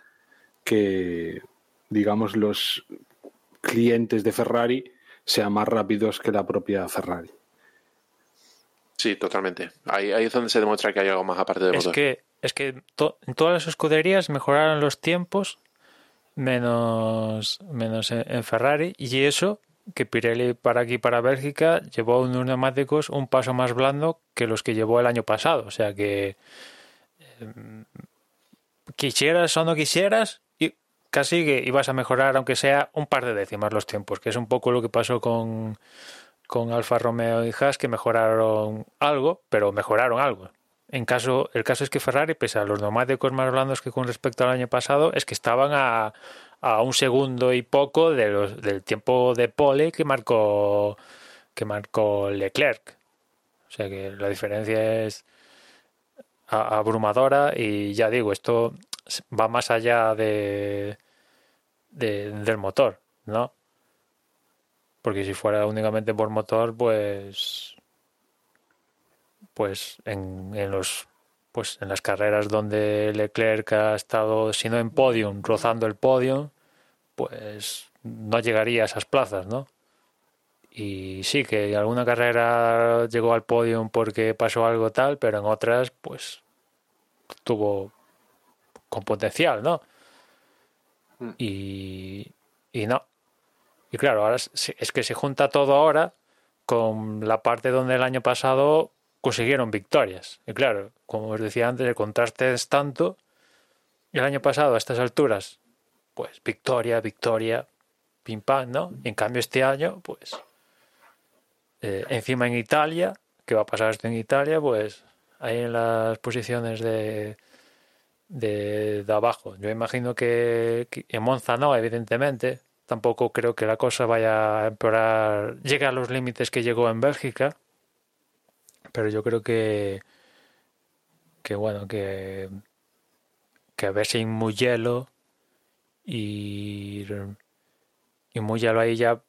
que digamos los clientes de Ferrari sean más rápidos que la propia Ferrari. Sí, totalmente. Ahí, ahí es donde se demuestra que hay algo más aparte Es motor. que, es que to- en todas las escuderías mejoraron los tiempos menos, menos en, en Ferrari y eso que Pirelli para aquí para Bélgica llevó unos neumáticos un paso más blando que los que llevó el año pasado. O sea que eh, quisieras o no quisieras casi que ibas a mejorar aunque sea un par de décimas los tiempos, que es un poco lo que pasó con con Alfa Romeo y Haas que mejoraron algo, pero mejoraron algo. En caso, el caso es que Ferrari, pese a los neumáticos más blandos que con respecto al año pasado, es que estaban a, a un segundo y poco de los, del tiempo de pole que marcó que marcó Leclerc. O sea que la diferencia es abrumadora y ya digo, esto va más allá de, de- del motor, ¿no? Porque si fuera únicamente por motor, pues pues en, los pues en las carreras donde Leclerc ha estado si no en podium, rozando el podium, pues no llegaría a esas plazas, ¿no? Y sí que alguna carrera llegó al podium porque pasó algo tal, pero en otras pues tuvo con potencial, ¿no? Y, y no. Y claro, ahora es, es que se junta todo ahora con la parte donde el año pasado consiguieron victorias. Y claro, como os decía antes, el contraste es tanto. El año pasado, a estas alturas, pues victoria, victoria, pim pam, ¿no? Y en cambio este año, pues eh, encima en Italia, ¿qué va a pasar esto en Italia? Pues ahí en las posiciones de, de, abajo. Yo imagino que, en Monza no, evidentemente. Tampoco creo que la cosa vaya a empeorar, llegue a los límites que llegó en Bélgica. Pero yo creo que, que bueno, que, que a ver si en Mugello y, y Mugello ahí ya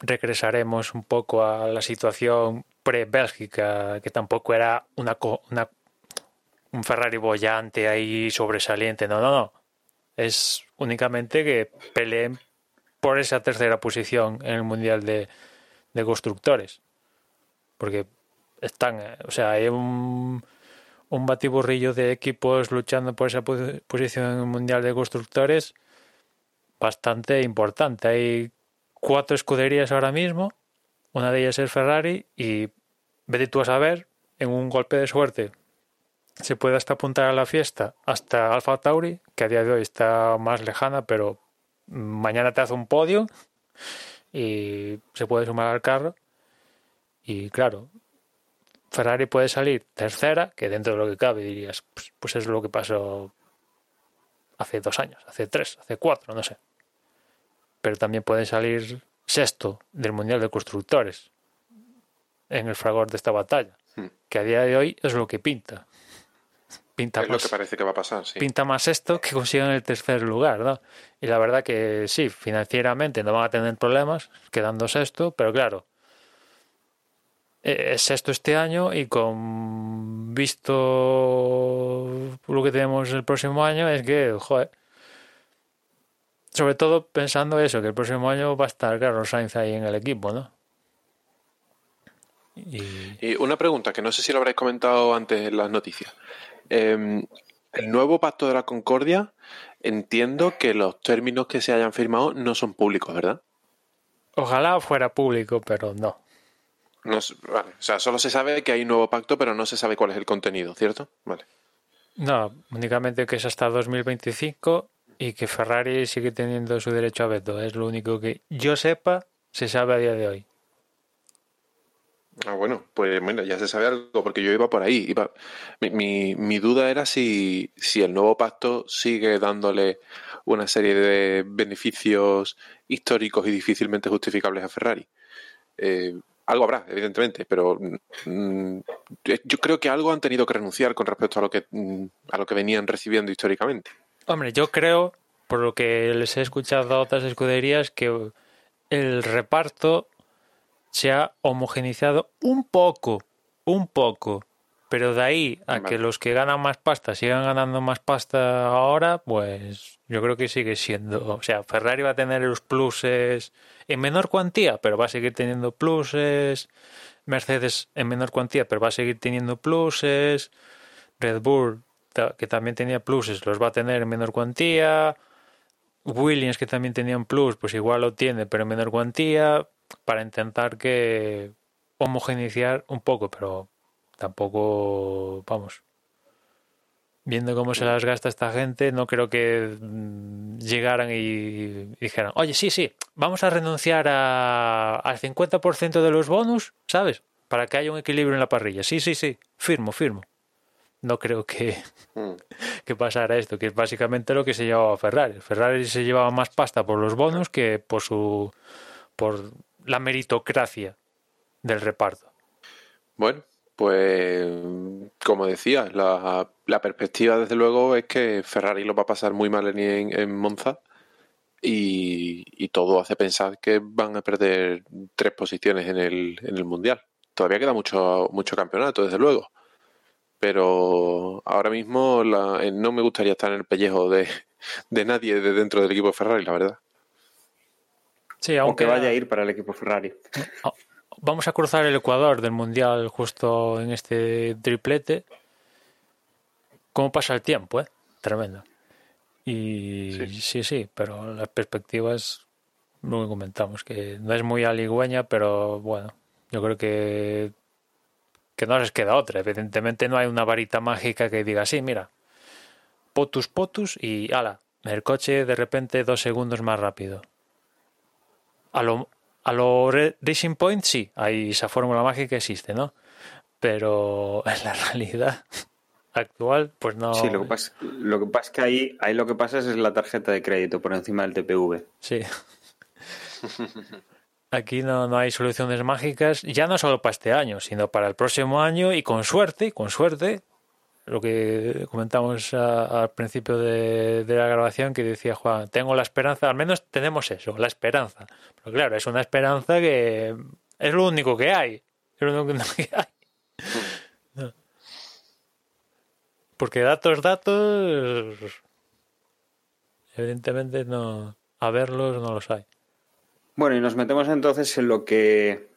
regresaremos un poco a la situación pre-Bélgica, que tampoco era una, una un Ferrari bollante ahí sobresaliente. No, no, no. Es únicamente que peleen por esa tercera posición en el Mundial de, de Constructores. Porque están, o sea, hay un, un batiburrillo de equipos luchando por esa posi- posición en el Mundial de Constructores bastante importante. Hay cuatro escuderías ahora mismo, una de ellas es Ferrari y vete tú a saber, en un golpe de suerte se puede hasta apuntar a la fiesta hasta Alfa Tauri, que a día de hoy está más lejana, pero mañana te hace un podio y se puede sumar al carro. Y claro, Ferrari puede salir tercera, que dentro de lo que cabe dirías, pues, pues es lo que pasó hace dos años, hace tres, hace cuatro, no sé. Pero también puede salir sexto del Mundial de Constructores en el fragor de esta batalla, Hmm. que a día de hoy es lo que pinta. Pinta Es lo más, que parece que va a pasar, sí. pinta más esto que consigan el tercer lugar, ¿no? Y la verdad que sí, financieramente no van a tener problemas quedando sexto, pero claro, eh, es sexto este año y con visto lo que tenemos el próximo año es que, joder, sobre todo pensando eso, que el próximo año va a estar Carlos Sainz ahí en el equipo, ¿no? Y Y una pregunta que no sé si lo habréis comentado antes en las noticias. Eh, el nuevo pacto de la Concordia, entiendo que los términos que se hayan firmado no son públicos, ¿verdad? ojalá fuera público, pero no. No, vale. O sea, solo se sabe que hay un nuevo pacto, pero no se sabe cuál es el contenido, ¿cierto? Vale. No, únicamente que es hasta 2025 y que Ferrari sigue teniendo su derecho a veto. Es lo único que yo sepa, se sabe a día de hoy. Ah, bueno, pues bueno, ya se sabe algo, porque yo iba por ahí. Iba... Mi, mi- mi duda era si, si el nuevo pacto sigue dándole una serie de beneficios históricos y difícilmente justificables a Ferrari. Eh, algo habrá, evidentemente, pero mm, yo creo que algo han tenido que renunciar con respecto a lo que, mm, a lo que venían recibiendo históricamente. Hombre, yo creo, por lo que les he escuchado a otras escuderías, que el reparto se ha homogeneizado un poco, un poco. Pero de ahí a que los que ganan más pasta sigan ganando más pasta ahora, pues yo creo que sigue siendo. O sea, Ferrari va a tener los pluses en menor cuantía, pero va a seguir teniendo pluses. Mercedes en menor cuantía, pero va a seguir teniendo pluses. Red Bull, que también tenía pluses, los va a tener en menor cuantía. Williams, que también tenía un plus, pues igual lo tiene, pero en menor cuantía, para intentar que homogeneizar un poco, pero tampoco, vamos, viendo cómo se las gasta esta gente, no creo que mm, llegaran y dijeran, oye, sí, sí, vamos a renunciar a- al 50% de los bonus, ¿sabes? Para que haya un equilibrio en la parrilla. Sí, sí, sí, firmo, firmo. No creo que, Mm. que pasara esto, que es básicamente lo que se llevaba Ferrari. Ferrari se llevaba más pasta por los bonus que por su por la meritocracia del reparto. Bueno, pues como decía, la, perspectiva desde luego es que Ferrari lo va a pasar muy mal en, Monza y, y todo hace pensar que van a perder tres posiciones en el, en el Mundial. Todavía queda mucho, mucho campeonato, desde luego. Pero ahora mismo la- eh, no me gustaría estar en el pellejo de, de nadie de dentro del equipo Ferrari, la verdad. Sí, Aunque vaya a ir para el equipo Ferrari. vamos a cruzar el Ecuador del Mundial justo en este triplete. ¿Cómo pasa el tiempo, eh? Tremendo. Y Sí. sí, sí, pero las perspectivas, lo que comentamos, que no es muy aligüeña, pero bueno, yo creo que, que no les queda otra. Evidentemente no hay una varita mágica que diga, sí, mira, potus potus y ala, el coche de repente dos segundos más rápido. A lo, a lo Racing Point sí, hay esa fórmula mágica existe, ¿no? Pero en la realidad actual, pues no. Sí, lo que pasa, lo que pasa es que ahí, ahí lo que pasa es la tarjeta de crédito por encima del TPV. Sí. Aquí no, no hay soluciones mágicas, ya no solo para este año, sino para el próximo año y con suerte, con suerte, lo que comentamos al principio de, la grabación que decía Juan, tengo la esperanza, al menos tenemos eso, la esperanza. Pero claro, es una esperanza que es lo único que hay, es lo único que hay. Porque datos, datos, evidentemente no, a verlos no los hay. Bueno, y nos metemos entonces en lo que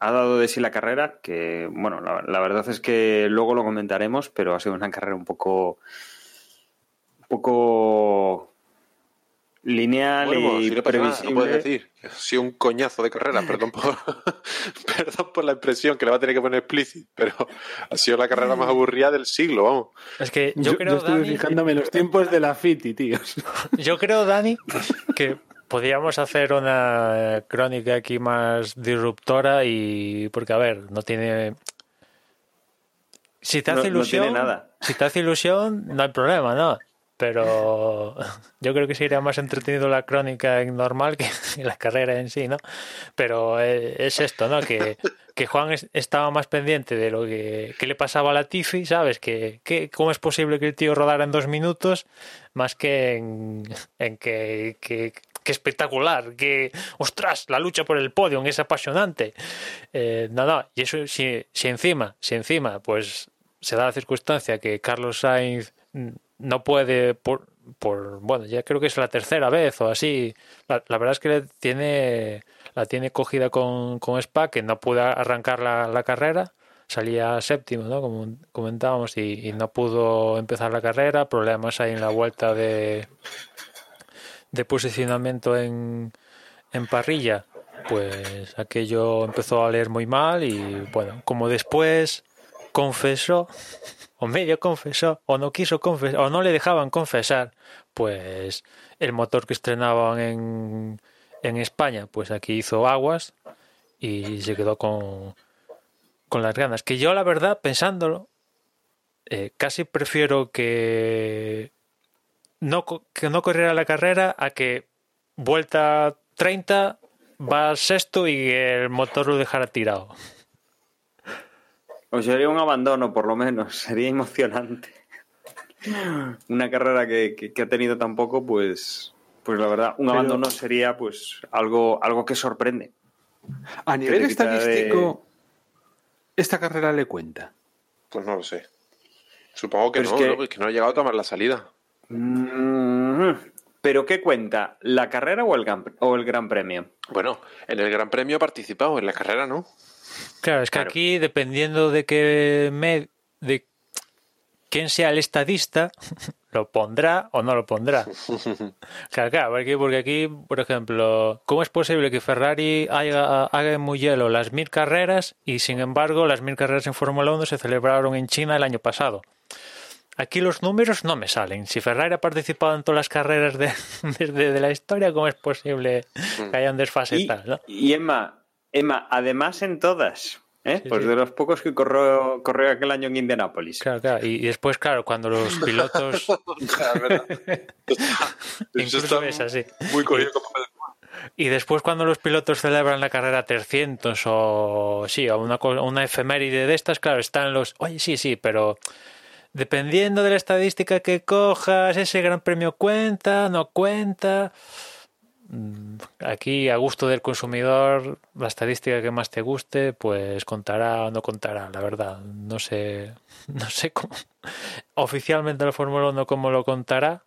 ha dado de sí la carrera, que bueno, la, la verdad es que luego lo comentaremos, pero ha sido una carrera un poco, un poco lineal Bueno, y si nada, previsible. no puedes decir. Ha sido un coñazo de carrera, perdón por, perdón por la impresión que le va a tener que poner explícit, pero ha sido la carrera más aburrida del siglo, vamos. Es que yo, Yo, creo, yo estuve Dani, fijándome en los tiempos de la FITI, tíos. yo creo, Dani, que podríamos hacer una eh, crónica aquí más disruptora y porque a ver, no tiene si te No- hace no ilusión, tiene nada. si te hace ilusión, no hay problema, ¿no? Pero yo creo que sería más entretenido la crónica en normal que la carrera en sí, ¿no? Pero eh, es esto, ¿no? Que, que Juan es- estaba más pendiente de lo que, que le pasaba a la Tifi, ¿sabes? Que, que cómo es posible que el tío rodara en dos minutos más que en, en que, que, espectacular, que ostras, la lucha por el podio es apasionante. Eh, no, no, y eso si, si encima, si encima, pues se da la circunstancia que Carlos Sainz no puede por, bueno, ya creo que es la tercera vez o así. La, verdad es que tiene la tiene cogida con, con Spa, que no pudo arrancar la, la carrera. Salía séptimo, ¿no? Como comentábamos, y, y no pudo empezar la carrera. Problemas ahí en la vuelta de, de posicionamiento en, en parrilla. Pues aquello empezó a leer muy mal y bueno, como después confesó, o medio confesó, o no quiso confesar, o no le dejaban confesar, pues el motor que estrenaban en, en España, pues aquí hizo aguas y se quedó con, con las ganas. Que yo, la verdad, pensándolo, eh, casi prefiero que no, que no corriera la carrera a que vuelta 30 va sexto y el motor lo dejara tirado. O sería un abandono, por lo menos. Sería emocionante. Una carrera que, que- que ha tenido tan poco, pues, pues la verdad, un Pero- abandono sería pues algo, algo que sorprende. A nivel de- estadístico, esta carrera le cuenta. Pues no lo sé. Supongo que Pero no, es que- ¿no? Es que no ha llegado a tomar la salida. Mm, ¿Pero qué cuenta? ¿La carrera o el, gran, o el Gran Premio? Bueno, en el Gran Premio ha participado, en la carrera no. Claro, es que Claro. aquí, dependiendo de que me, de quién sea el estadista, lo pondrá o no lo pondrá. Claro, claro, porque, porque aquí, por ejemplo, ¿cómo es posible que Ferrari haga, haga en muy hielo las mil carreras y sin embargo las mil carreras en Fórmula 1 se celebraron en China el año pasado? Aquí los números no me salen. Si Ferrari ha participado en todas las carreras de, desde de la historia, ¿cómo es posible que haya un desfase Y, tal? ¿no? y Emma, Emma, además en todas, ¿eh? Sí, pues sí. de los pocos que corrió, corrió aquel año en Indianápolis. Claro, claro. Y, y después, claro, cuando los pilotos Incluso es así. Muy como Y después cuando los pilotos celebran la carrera 300 o sí, o una, una efeméride de estas, claro, están los, oye, sí, sí, pero dependiendo de la estadística que cojas, ese gran premio cuenta, no cuenta. Mm, Aquí, a gusto del consumidor, la estadística que más te guste, pues contará o no contará, la verdad. No sé, no sé cómo. Oficialmente la Fórmula 1 cómo lo contará,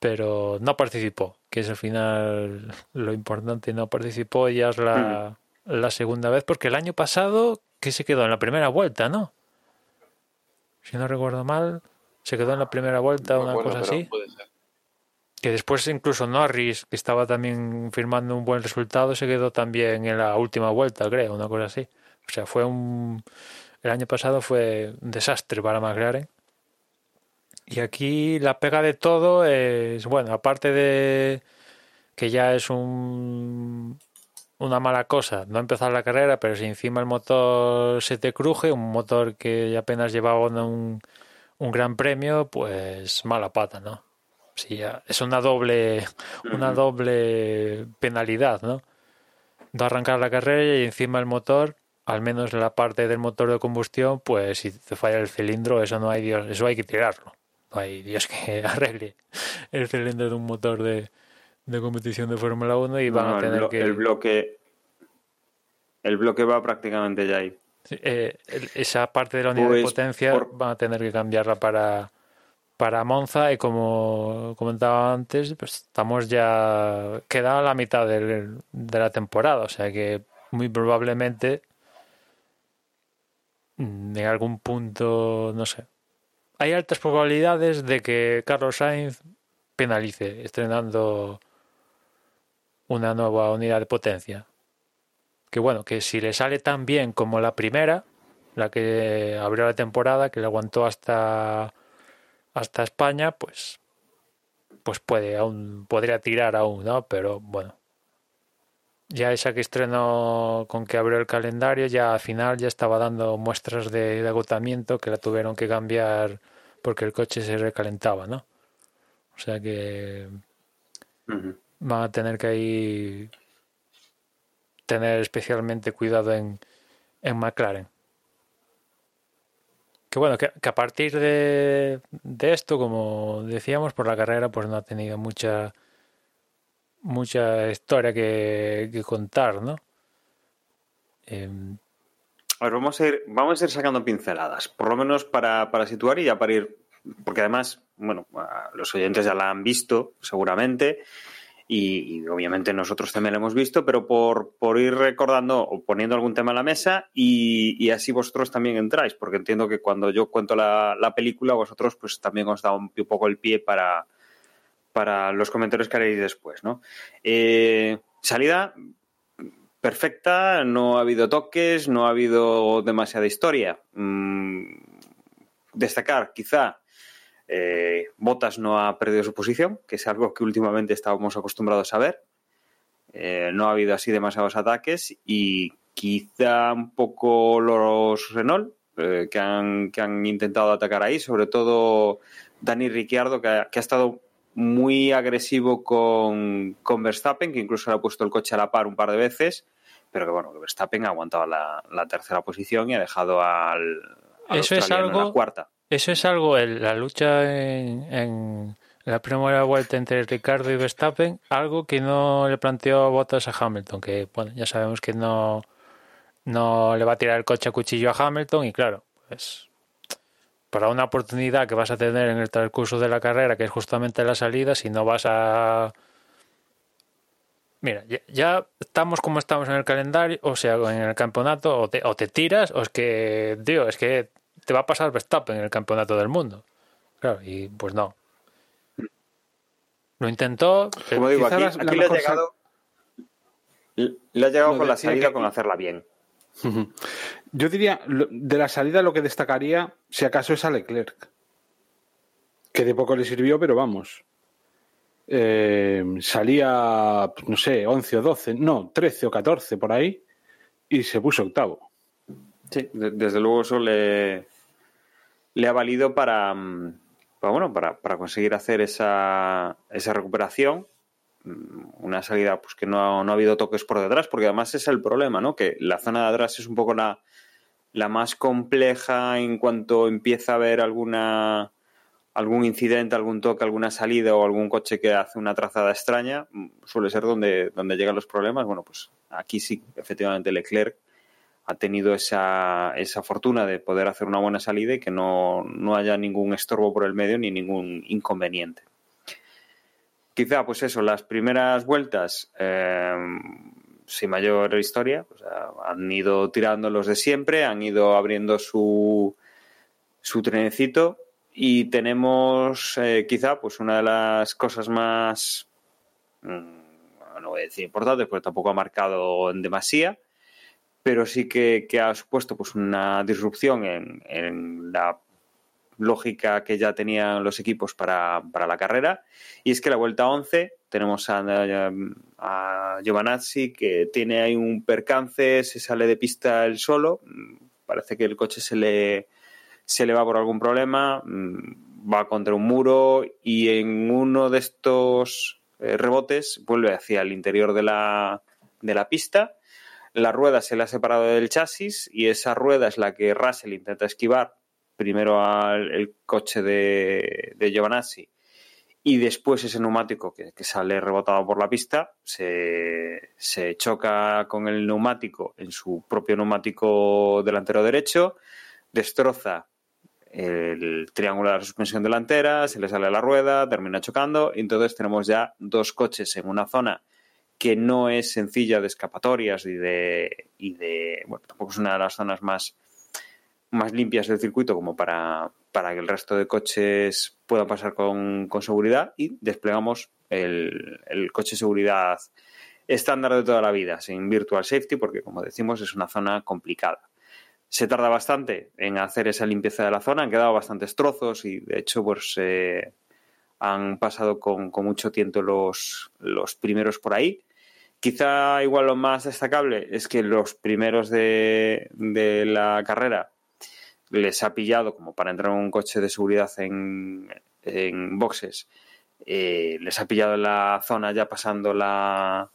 pero no participó, que es al final lo importante, no participó y ya es la, la segunda vez, porque el año pasado, que se quedó en la primera vuelta, ¿no? Si no recuerdo mal, se quedó en la primera vuelta, No una acuerdo, cosa así. puede ser. Que después incluso Norris, que estaba también firmando un buen resultado, se quedó también en la última vuelta, creo, una cosa así. O sea, fue un... El año pasado fue un desastre para McLaren. Y aquí la pega de todo es, bueno, aparte de que ya es un, una mala cosa no empezar la carrera, pero si encima el motor se te cruje, un motor que apenas llevaba un, un gran premio, pues mala pata, ¿no? Sí, es una doble, una doble penalidad, ¿no? No arrancar la carrera y encima el motor, al menos la parte del motor de combustión, pues si te falla el cilindro, eso no hay Dios, eso hay que tirarlo. No hay Dios que arregle el cilindro de un motor de, de competición de Fórmula 1 y van No, a tener que el bloque. El bloque va prácticamente ya ahí. Sí, eh, el- esa parte de la unidad de Pues, potencia por- van a tener que cambiarla para, para Monza y como comentaba antes, pues estamos ya queda la mitad del- de la temporada, o sea que muy probablemente mm, en algún punto, no sé. Hay altas probabilidades de que Carlos Sainz penalice estrenando una nueva unidad de potencia. Que bueno, que si le sale tan bien como la primera, la que abrió la temporada, que le aguantó hasta hasta España, pues pues puede aún podría tirar aún, ¿no? Pero bueno. Ya esa que estrenó con que abrió el calendario, ya al final ya estaba dando muestras de, agotamiento que la tuvieron que cambiar porque el coche se recalentaba, ¿no? O sea que. Van a tener que ahí tener especialmente cuidado en, en McLaren. Que bueno, que, a partir de, de esto, como decíamos, por la carrera, pues no ha tenido mucha mucha historia que, que contar, ¿no? Em, A ver, vamos a ir, vamos a ir sacando pinceladas, por lo menos para, para situar y ya para ir, porque además, bueno, los oyentes ya la han visto seguramente y, obviamente nosotros también la hemos visto, pero por, por ir recordando o poniendo algún tema en la mesa y, y así vosotros también entráis, porque entiendo que cuando yo cuento la, la película, vosotros pues también os da un, un poco el pie para, para los comentarios que haréis después, ¿no? Eh, salida perfecta, no ha habido toques, no ha habido demasiada historia. Mm, destacar, quizá, eh, Botas no ha perdido su posición, que es algo que últimamente estábamos acostumbrados a ver. Eh, no ha habido así demasiados ataques y quizá un poco los Renault, eh, que, han, que han intentado atacar ahí, sobre todo Dani Ricciardo, que ha, que ha estado muy agresivo con, con Verstappen, que incluso le ha puesto el coche a la par un par de veces, pero que bueno, Verstappen ha aguantado la, la tercera posición y ha dejado al, al Eso es australiano en algo- la cuarta. Eso es algo, la lucha en, la primera vuelta entre Ricardo y Verstappen, algo que no le planteó Bottas a Hamilton, que bueno, ya sabemos que no, no le va a tirar el coche a cuchillo a Hamilton y claro, pues para una oportunidad que vas a tener en el transcurso de la carrera, que es justamente la salida, si no vas a... Mira, ya, ya estamos como estamos en el calendario, o sea, en el campeonato, o te, o te tiras, o es que, tío, es que te va a pasar Verstappen en el campeonato del mundo. Claro, y pues no. Lo intentó, pero- Como digo, quizá aquí, la- la aquí le ha llegado, le ha llegado Lo con la salida que- con hacerla bien. Yo diría, de la salida lo que destacaría, si acaso, es a Leclerc. Que de poco le sirvió, pero vamos. Eh, salía, pues, no sé, 11 o 12, no, 13 o 14 por ahí, y se puso octavo. Sí, de- desde luego eso le, le ha valido para, mm, bueno, para, para conseguir hacer esa, esa recuperación. Mm, Una salida pues que no ha, no ha habido toques por detrás, porque además es el problema, ¿no? Que la zona de atrás es un poco la, la más compleja en cuanto empieza a haber alguna algún incidente, algún toque, alguna salida o algún coche que hace una trazada extraña, mm, suele ser donde, donde llegan los problemas. Bueno, pues aquí sí, efectivamente, Leclerc ha tenido esa, esa fortuna de poder hacer una buena salida y que no, no haya ningún estorbo por el medio ni ningún inconveniente. Quizá, pues eso, las primeras vueltas, eh, sin mayor historia, sea, han ido tirando los de siempre, han ido abriendo su, su trenecito y tenemos eh, quizá pues una de las cosas más mm, no voy a decir importantes porque tampoco ha marcado en demasía pero sí que, ha supuesto pues una disrupción en, la lógica que ya tenían los equipos para, para la carrera y es que la vuelta 11 tenemos a, a Giovanazzi que tiene ahí un percance, se sale de pista él solo, parece que el coche se le, se le va por algún problema, mm, va contra un muro y en uno de estos eh, rebotes vuelve hacia el interior de la, de la pista. La rueda se le ha separado del chasis y esa rueda es la que Russell intenta esquivar primero al el coche de, de Giovanazzi y después ese neumático que, que, sale rebotado por la pista se, se, choca con el neumático en su propio neumático delantero derecho, destroza el triángulo de la suspensión delantera, se le sale la rueda, termina chocando y entonces tenemos ya dos coches en una zona que no es sencilla de escapatorias y de, y de bueno, tampoco es una de las zonas más, más limpias del circuito como para, para que el resto de coches puedan pasar con, con seguridad y desplegamos el, el coche de seguridad estándar de toda la vida, sin virtual safety, porque como decimos es una zona complicada. Se tarda bastante en hacer esa limpieza de la zona, han quedado bastantes trozos y de hecho pues eh, han pasado con, con mucho tiento los, los primeros por ahí. Quizá igual lo más destacable es que los primeros de, la carrera les ha pillado como para entrar en un coche de seguridad en, boxes. eh, les ha pillado la zona ya pasando la,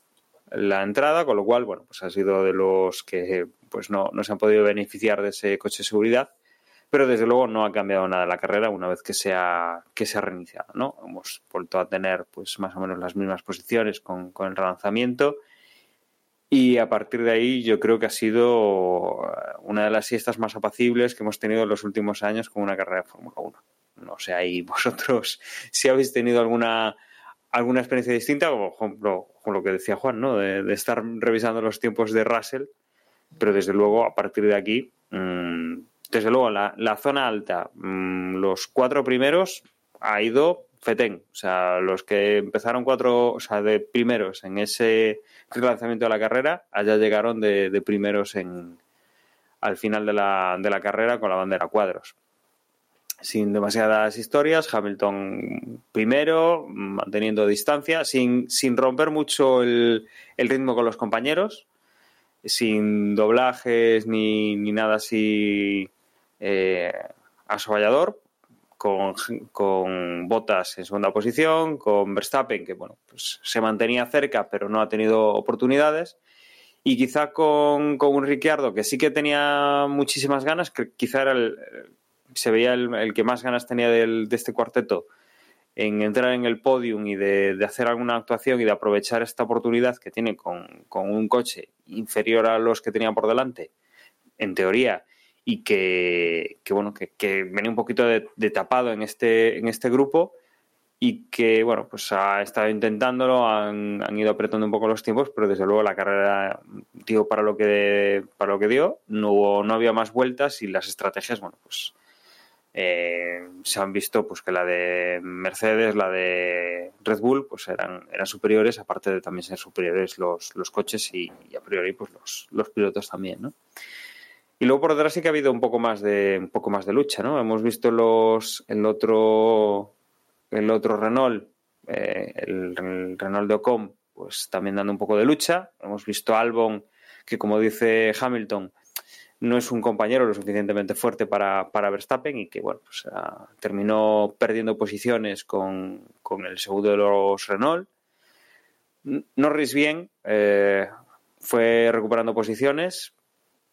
la entrada, con lo cual, bueno, pues ha sido de los que pues no, no se han podido beneficiar de ese coche de seguridad, pero desde luego no ha cambiado nada la carrera una vez que se ha, que se ha reiniciado, ¿no? Hemos vuelto a tener pues más o menos las mismas posiciones con, con el relanzamiento y a partir de ahí yo creo que ha sido eh, una de las siestas más apacibles que hemos tenido en los últimos años con una carrera de Fórmula 1. No sé ahí vosotros si habéis tenido alguna alguna experiencia distinta, como ejemplo con lo que decía Juan, ¿no? De, de estar revisando los tiempos de Russell, pero desde luego a partir de aquí, mmm, desde luego la, la zona alta, mmm, los cuatro primeros ha ido Fetén, o sea, los que empezaron cuatro, o sea, de primeros en ese lanzamiento de la carrera, allá llegaron de, de primeros en al final de la, de la carrera con la bandera cuadros. Sin demasiadas historias, Hamilton primero, manteniendo distancia, sin, sin romper mucho el, el, ritmo con los compañeros, sin doblajes ni, ni nada así eh, asoballador, con, con Bottas en segunda posición, con Verstappen, que bueno, pues se mantenía cerca, pero no ha tenido oportunidades. Y quizá con, con un Ricciardo que sí que tenía muchísimas ganas, que quizá era el, se veía el, el, que más ganas tenía del, de este cuarteto en entrar en el podium y de, de, hacer alguna actuación y de aprovechar esta oportunidad que tiene con, con, un coche inferior a los que tenía por delante, en teoría, y que, bueno, que, venía un poquito de, tapado en este, en este grupo y que, bueno, pues ha estado intentándolo, han, ido apretando un poco los tiempos, pero desde luego la carrera dio para lo que, para lo que dio, no, no había más vueltas y las estrategias, bueno, pues eh, se han visto pues que la de Mercedes, la de Red Bull, pues eran, eran superiores, aparte de también ser superiores los, los coches y, y, a priori pues los, los pilotos también, ¿no? Y luego por detrás sí que ha habido un poco más de un poco más de lucha, ¿no? Hemos visto los el otro el otro Renault, eh, el, Renault de Ocon, pues también dando un poco de lucha. Hemos visto Albon, que como dice Hamilton, no es un compañero lo suficientemente fuerte para, para Verstappen y que bueno pues, uh, terminó perdiendo posiciones con, con, el segundo de los Renault. Norris bien, eh, fue recuperando posiciones.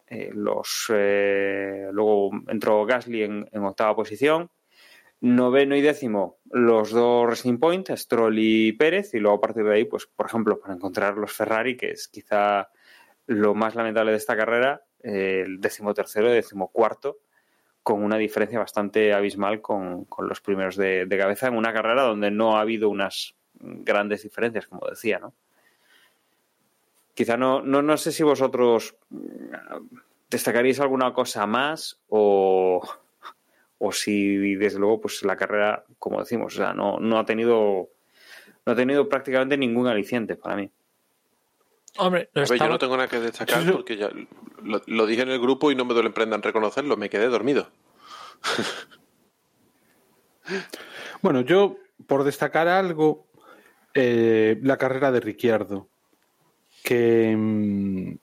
Eh, los, eh, luego entró Gasly en, octava posición. Noveno y décimo, los dos Racing Point, Stroll y Pérez. Y luego a partir de ahí, pues por ejemplo, para encontrar los Ferrari, que es quizá lo más lamentable de esta carrera, el decimotercero y decimocuarto, con una diferencia bastante abismal con, con los primeros de, cabeza en una carrera donde no ha habido unas grandes diferencias, como decía, ¿no? Quizá no, no, no sé si vosotros destacaríais alguna cosa más o, o si desde luego pues la carrera, como decimos, o sea, no, no ha tenido no ha tenido prácticamente ningún aliciente para mí. Hombre, no ver, yo no tengo nada que destacar porque ya lo, lo, dije en el grupo y no me duele prenda en reconocerlo, me quedé dormido. bueno, yo, por destacar algo, eh, la carrera de Ricciardo, que mmm,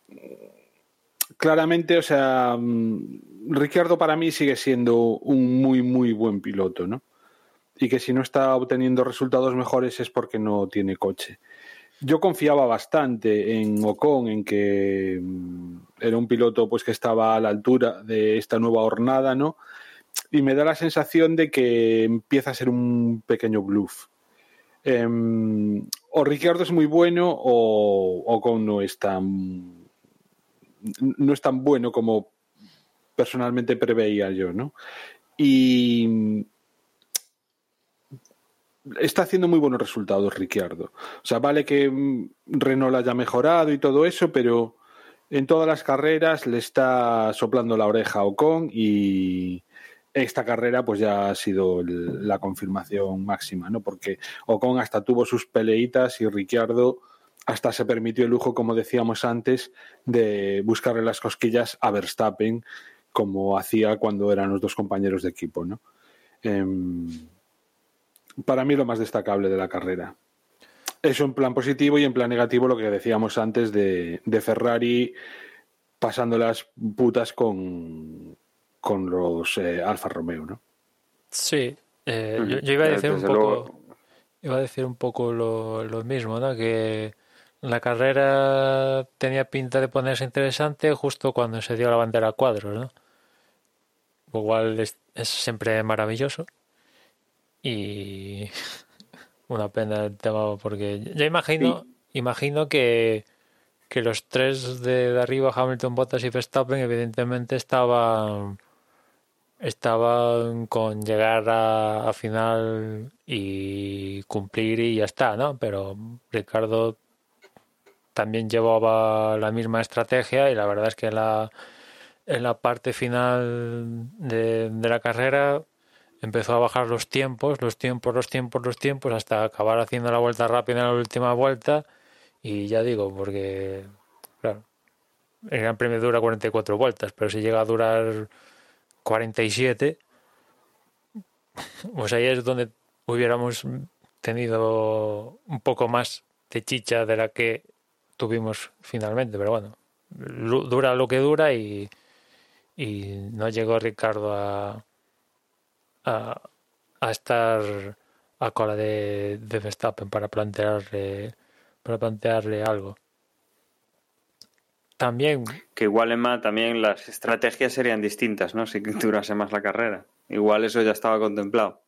claramente, o sea, mmm, Ricciardo para mí sigue siendo un muy, muy buen piloto, ¿no? Y que si no está obteniendo resultados mejores es porque no tiene coche yo confiaba bastante en Ocon, en que mm, era un piloto pues que estaba a la altura de esta nueva hornada, ¿no? Y me da la sensación de que empieza a ser un pequeño bluff. Eh, o Ricciardo es muy bueno o Ocon no es tan no es tan bueno como personalmente preveía yo, ¿no? Y está haciendo muy buenos resultados Ricciardo. O sea, vale que mm, Renault haya mejorado y todo eso, pero en todas las carreras le está soplando la oreja a Ocon y esta carrera pues ya ha sido la confirmación máxima, ¿no? Porque Ocon hasta tuvo sus peleitas y Ricciardo hasta se permitió el lujo, como decíamos antes, de buscarle las cosquillas a Verstappen, como hacía cuando eran los dos compañeros de equipo, ¿no? Em, para mí lo más destacable de la carrera. Eso en plan positivo y en plan negativo lo que decíamos antes de, de Ferrari pasando las putas con, con los eh, Alfa Romeo, ¿no? Sí, eh, yo, yo iba a decir un poco, luego. iba a decir un poco lo, lo mismo, ¿no? Que la carrera tenía pinta de ponerse interesante justo cuando se dio la bandera a cuadros, ¿no? Lo cual es, es siempre maravilloso. Y una pena el tema porque yo imagino, imagino que, que los tres de, de arriba, Hamilton, Bottas y Verstappen, evidentemente estaban estaban con llegar a, final y cumplir y ya está, ¿no? Pero Ricardo también llevaba la misma estrategia y la verdad es que la, en la parte final de, de la carrera empezó a bajar los tiempos, los tiempos, los tiempos, los tiempos, hasta acabar haciendo la vuelta rápida en la última vuelta. Y ya digo, porque, claro, el Gran Premio dura 44 vueltas, pero si llega a durar 47, pues ahí es donde hubiéramos tenido un poco más de chicha de la que tuvimos finalmente, pero bueno, dura lo que dura y, y no llegó Ricardo a, a, a estar a cola de, de Verstappen para plantearle para plantearle algo. También Que igual, Emma, también las estrategias serían distintas, ¿no? Si durase más la carrera. Igual eso ya estaba contemplado.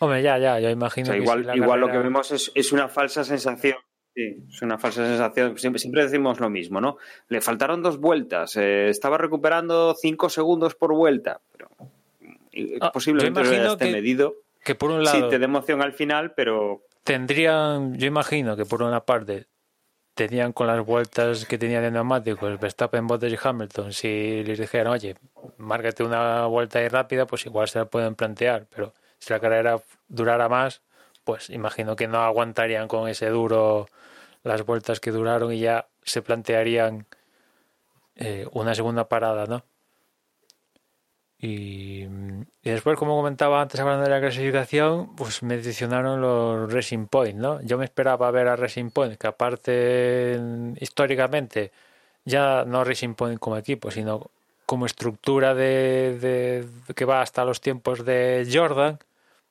Hombre, ya, ya, yo O imagino sea, que igual, si igual lo que vemos es, es una falsa sensación. Sí, es una falsa sensación. Siempre, siempre decimos lo mismo, ¿no? Le faltaron dos vueltas. eh, estaba recuperando cinco segundos por vuelta. Pero eh, Ah, posiblemente no esté que- medido. que por un Sí, lado te da emoción al final, pero tendrían, yo imagino que por una parte tenían con las vueltas que tenían de neumáticos Verstappen, Bottas y Hamilton, si les dijeran, oye, márcate una vuelta ahí rápida, pues igual se la pueden plantear, pero si la carrera durara más, pues imagino que no aguantarían con ese duro las vueltas que duraron y ya se plantearían eh, una segunda parada, ¿no? Y, después, como comentaba antes, hablando de la clasificación, pues me decepcionaron los Racing Point, ¿no? Yo me esperaba ver a Racing Point, que aparte históricamente, ya no Racing Point como equipo, sino como estructura de, de- que va hasta los tiempos de Jordan,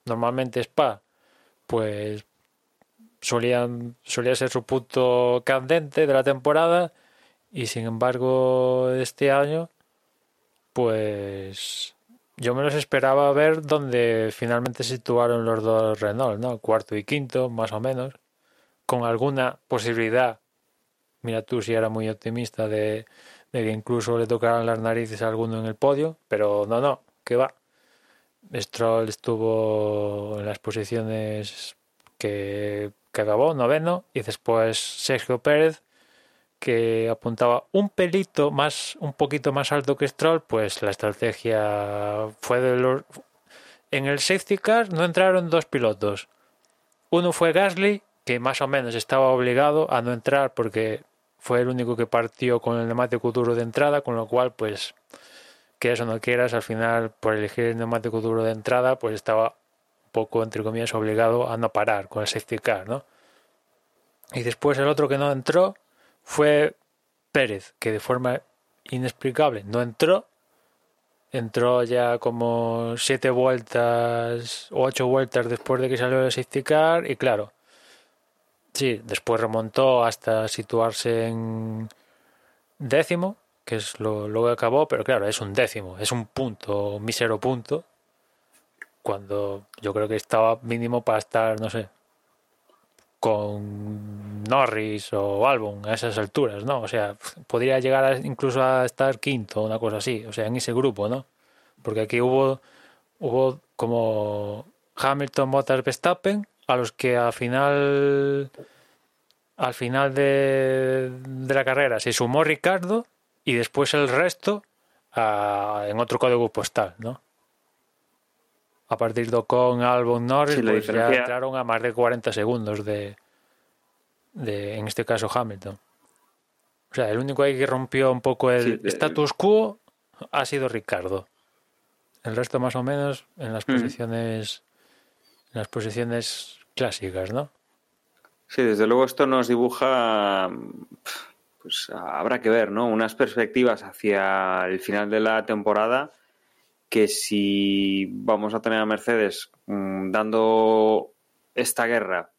normalmente Spa, pues solían, solía ser su punto candente de la temporada y sin embargo este año pues yo me los esperaba ver donde finalmente situaron los dos Renault, ¿no? Cuarto y quinto, más o menos, con alguna posibilidad. Mira tú si era muy optimista de, de que incluso le tocaran las narices a alguno en el podio, pero no, no, que va. Stroll estuvo en las posiciones que, que acabó, noveno, y después Sergio Pérez, que apuntaba un pelito más, un poquito más alto que Stroll, pues la estrategia fue de los... En el safety car no entraron dos pilotos. Uno fue Gasly, que más o menos estaba obligado a no entrar porque fue el único que partió con el neumático duro de entrada, con lo cual, pues, quieras o no quieras, al final, por elegir el neumático duro de entrada, pues estaba un poco, entre comillas, obligado a no parar con el safety car, ¿no? Y después el otro que no entró fue Pérez, que de forma inexplicable no entró. Entró ya como siete vueltas o ocho vueltas después de que salió el safety car y claro, sí, después remontó hasta situarse en décimo, que es lo, lo que acabó, pero claro, es un décimo, es un punto, un mísero punto, cuando yo creo que estaba mínimo para estar, no sé, con Norris o Albon a esas alturas, ¿no? O sea, podría llegar incluso a estar quinto, una cosa así, o sea, en ese grupo, ¿no? Porque aquí hubo, hubo como Hamilton, Bottas, Verstappen, a los que al final al final de, la carrera se sumó Ricardo y después el resto en otro código postal, ¿no? A partir de Ocon, Albon, Norris, Sí, pues ya entraron a más de 40 segundos de, de, en este caso, Hamilton. O sea, el único ahí que rompió un poco el Sí, de- status quo ha sido Ricardo. El resto más o menos en las Mm. posiciones en las posiciones clásicas, ¿no? Sí, desde luego esto nos dibuja, pues habrá que ver, ¿no? Unas perspectivas hacia el final de la temporada que si vamos a tener a Mercedes mm, dando esta guerra,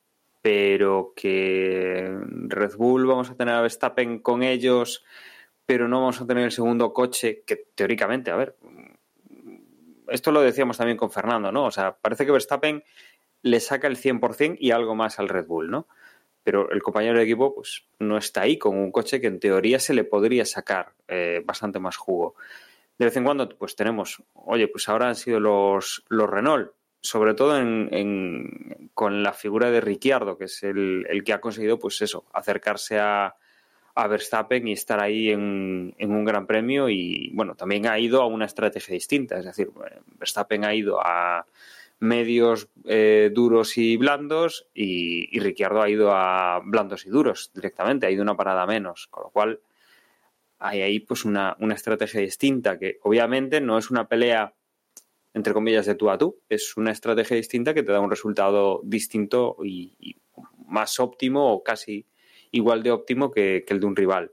pero que Red Bull vamos a tener a Verstappen con ellos, pero no vamos a tener el segundo coche, que teóricamente, a ver, esto lo decíamos también con Fernando, ¿no? O sea, parece que Verstappen le saca el 100% y algo más al Red Bull, ¿no? Pero el compañero de equipo pues no está ahí con un coche que en teoría se le podría sacar eh, bastante más jugo. De vez en cuando pues tenemos, oye, pues ahora han sido los, los Renault, sobre todo en, con la figura de Ricciardo, que es el, el que ha conseguido pues eso, acercarse a, a Verstappen y estar ahí en, en un gran premio y bueno, también ha ido a una estrategia distinta, es decir, Verstappen ha ido a medios eh, duros y blandos y, y Ricciardo ha ido a blandos y duros directamente, ha ido una parada menos, con lo cual hay ahí pues una, una estrategia distinta que obviamente no es una pelea entre comillas de tú a tú, es una estrategia distinta que te da un resultado distinto y, más óptimo o casi igual de óptimo que, el de un rival.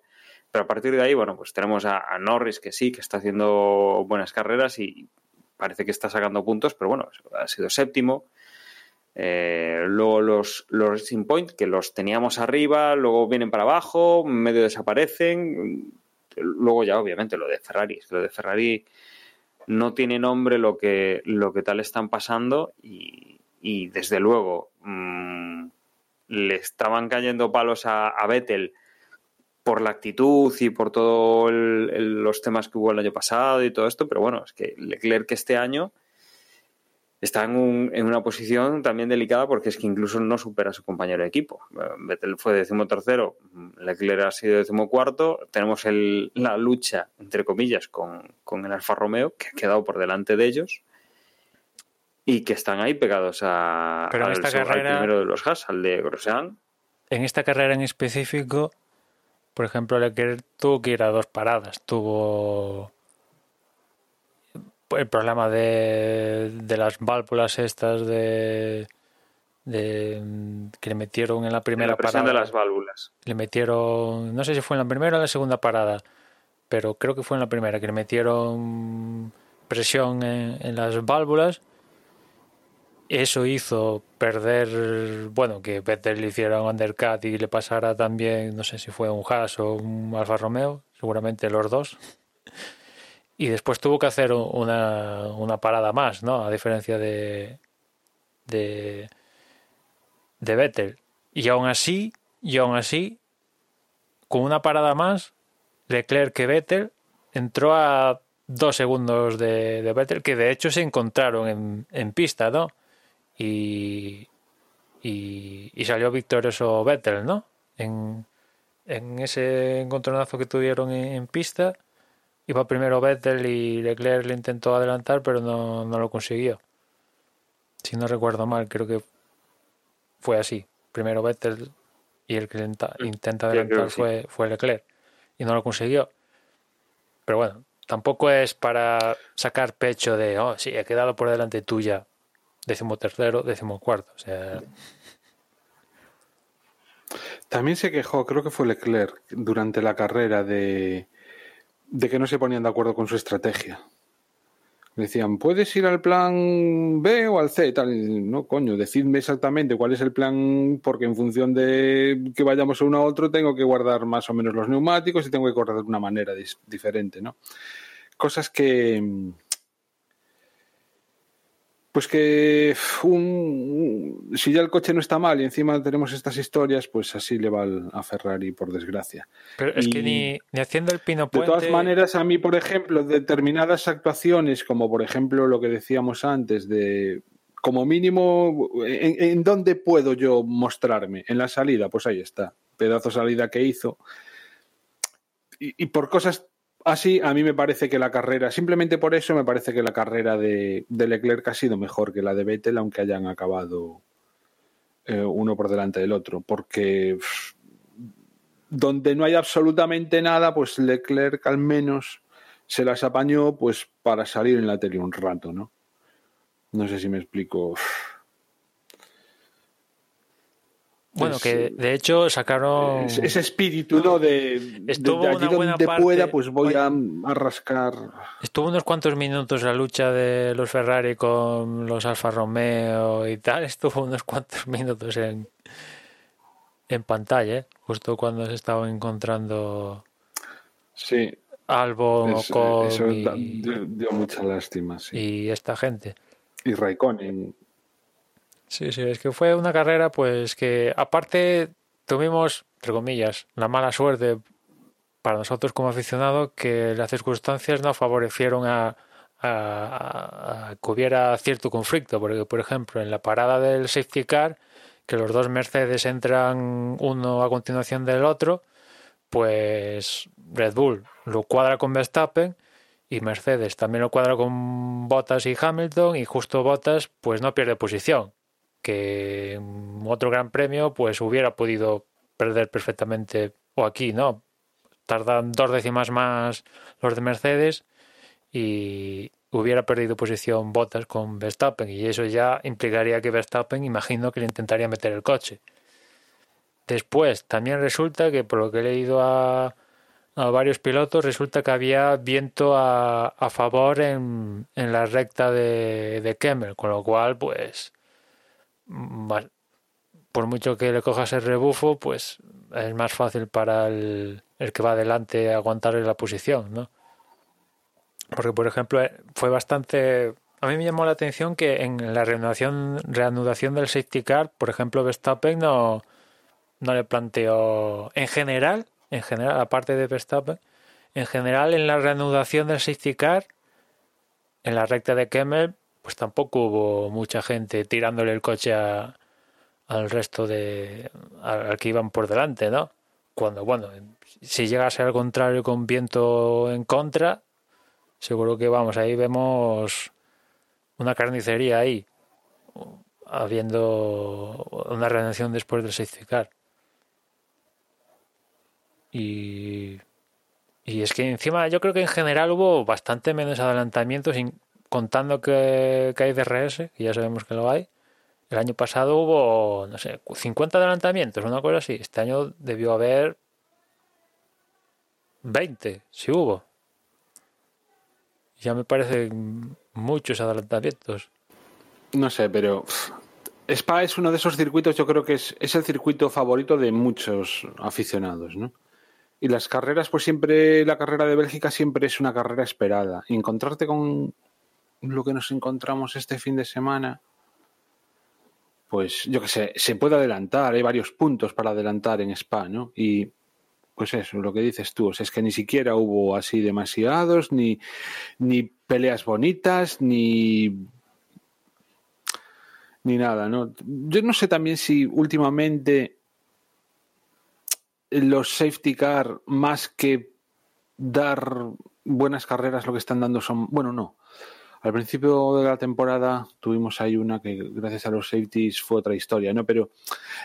Pero a partir de ahí, bueno, pues tenemos a, a Norris que sí, que está haciendo buenas carreras y parece que está sacando puntos, pero bueno, ha sido séptimo. Eh, luego los, los Racing Point, que los teníamos arriba, luego vienen para abajo, medio desaparecen. Luego ya, obviamente, lo de Ferrari. Lo de Ferrari no tiene nombre lo que, lo que tal están pasando y, y desde luego mmm, le estaban cayendo palos a, a Vettel por la actitud y por todos los temas que hubo el año pasado y todo esto, pero bueno, es que Leclerc este año está en, un, en, una posición también delicada porque es que incluso no supera a su compañero de equipo. Vettel fue decimotercero, Leclerc ha sido decimocuarto, tenemos el, la lucha, entre comillas, con, con, el Alfa Romeo, que ha quedado por delante de ellos y que están ahí pegados a, Pero en esta carrera, al primero de los Haas, al de Grosjean. En esta carrera en específico, por ejemplo, Leclerc tuvo que ir a dos paradas, tuvo el problema de, de las válvulas estas de, de, que le metieron en la primera la presión parada. de las válvulas. Le metieron, no sé si fue en la primera o en la segunda parada, pero creo que fue en la primera, que le metieron presión en, en las válvulas. Eso hizo perder, bueno, que Vettel le hiciera un undercut y le pasara también, no sé si fue un Haas o un Alfa Romeo, seguramente los dos y después tuvo que hacer una, una parada más, ¿no? A diferencia de, de de Vettel. Y aún así, y aún así, con una parada más, Leclerc que Vettel entró a dos segundos de, de Vettel, que de hecho se encontraron en, en pista, ¿no? Y, y, y, salió victorioso Vettel, ¿no? En, en ese encontronazo que tuvieron en, en pista iba primero Vettel y Leclerc le intentó adelantar, pero no, no, lo consiguió. Si no recuerdo mal, creo que fue así. Primero Vettel y el que intenta, intenta adelantar sí, fue, sí. fue Leclerc y no lo consiguió. Pero bueno, tampoco es para sacar pecho de, oh, sí, he quedado por delante tuya, décimo tercero, décimo cuarto. O sea. También se quejó, creo que fue Leclerc, durante la carrera de de que no se ponían de acuerdo con su estrategia. Decían, ¿puedes ir al plan B o al C? Tal. No, coño, decidme exactamente cuál es el plan, porque en función de que vayamos uno a otro, tengo que guardar más o menos los neumáticos y tengo que correr de una manera diferente, ¿no? Cosas que. Pues que un, si ya el coche no está mal y encima tenemos estas historias, pues así le va a Ferrari, por desgracia. Pero es y, que ni, ni, haciendo el pino puente... De todas maneras, a mí, por ejemplo, determinadas actuaciones, como por ejemplo lo que decíamos antes de como mínimo, ¿en, en dónde puedo yo mostrarme? En la salida, pues ahí está. Pedazo salida que hizo. Y, y por cosas así, a mí me parece que la carrera, simplemente por eso me parece que la carrera de, de Leclerc ha sido mejor que la de Vettel, aunque hayan acabado eh, uno por delante del otro, porque donde no hay absolutamente nada, pues Leclerc al menos se las apañó pues para salir en la tele un rato, ¿no? No sé si me explico. Bueno, Es, que de hecho sacaron. Ese espíritu, ¿no? De, Estuvo de allí una buena donde parte- pueda, pues voy a, a rascar. Estuvo unos cuantos minutos la lucha de los Ferrari con los Alfa Romeo y tal. Estuvo unos cuantos minutos en, en pantalla, ¿eh? justo cuando se estaban encontrando Sí, Albon, Ocon eso y, dio, dio mucha lástima, sí. y esta gente. Y Raikkonen, Sí, sí, es que fue una carrera pues que aparte tuvimos, entre comillas, la mala suerte para nosotros como aficionados que las circunstancias no favorecieron a, a- que hubiera cierto conflicto, porque por ejemplo en la parada del safety car, que los dos Mercedes entran uno a continuación del otro, pues Red Bull lo cuadra con Verstappen y Mercedes también lo cuadra con Bottas y Hamilton y justo Bottas pues no pierde posición que otro gran premio pues hubiera podido perder perfectamente o aquí no tardan dos décimas más los de Mercedes y hubiera perdido posición Bottas con Verstappen y eso ya implicaría que Verstappen imagino que le intentaría meter el coche. Después también resulta que por lo que he leído a a varios pilotos resulta que había viento a, a favor en, en la recta de, de Kemmel, con lo cual, pues, por mucho que le cojas el rebufo, pues es más fácil para el, que va adelante aguantarle la posición, ¿no? Porque, por ejemplo, eh, fue bastante... A mí me llamó la atención que en la reanudación, reanudación del safety car, por ejemplo, Verstappen no, no le planteó... En general, en general, aparte de Verstappen, en general en la reanudación del safety car, en la recta de Kemmel, pues tampoco hubo mucha gente tirándole el coche al resto de... al, que iban por delante, ¿no? Cuando, bueno, si llegase al contrario con viento en contra, seguro que vamos, ahí vemos una carnicería ahí, habiendo una reanudación después del safety car. Y, y es que encima yo creo que en general hubo bastante menos adelantamientos, contando que, que hay DRS, que ya sabemos que lo hay. El año pasado hubo, no sé, 50 adelantamientos, una cosa así. Este año debió haber 20, si hubo. Ya me parecen muchos adelantamientos. no sé, pero Spa es uno de esos circuitos, yo creo que es, es el circuito favorito de muchos aficionados, ¿no? Y las carreras, pues siempre, la carrera de Bélgica siempre es una carrera esperada. Encontrarte con lo que nos encontramos este fin de semana, pues yo qué sé, se puede adelantar, hay varios puntos para adelantar en Spa, ¿no? Y pues eso, lo que dices tú, o sea, es que ni siquiera hubo así demasiados, ni, ni peleas bonitas, ni ni nada, ¿no? Yo no sé también si últimamente los safety car, más que dar buenas carreras, lo que están dando son. Bueno, no. Al principio de la temporada tuvimos ahí una que, gracias a los safeties, fue otra historia, ¿no? Pero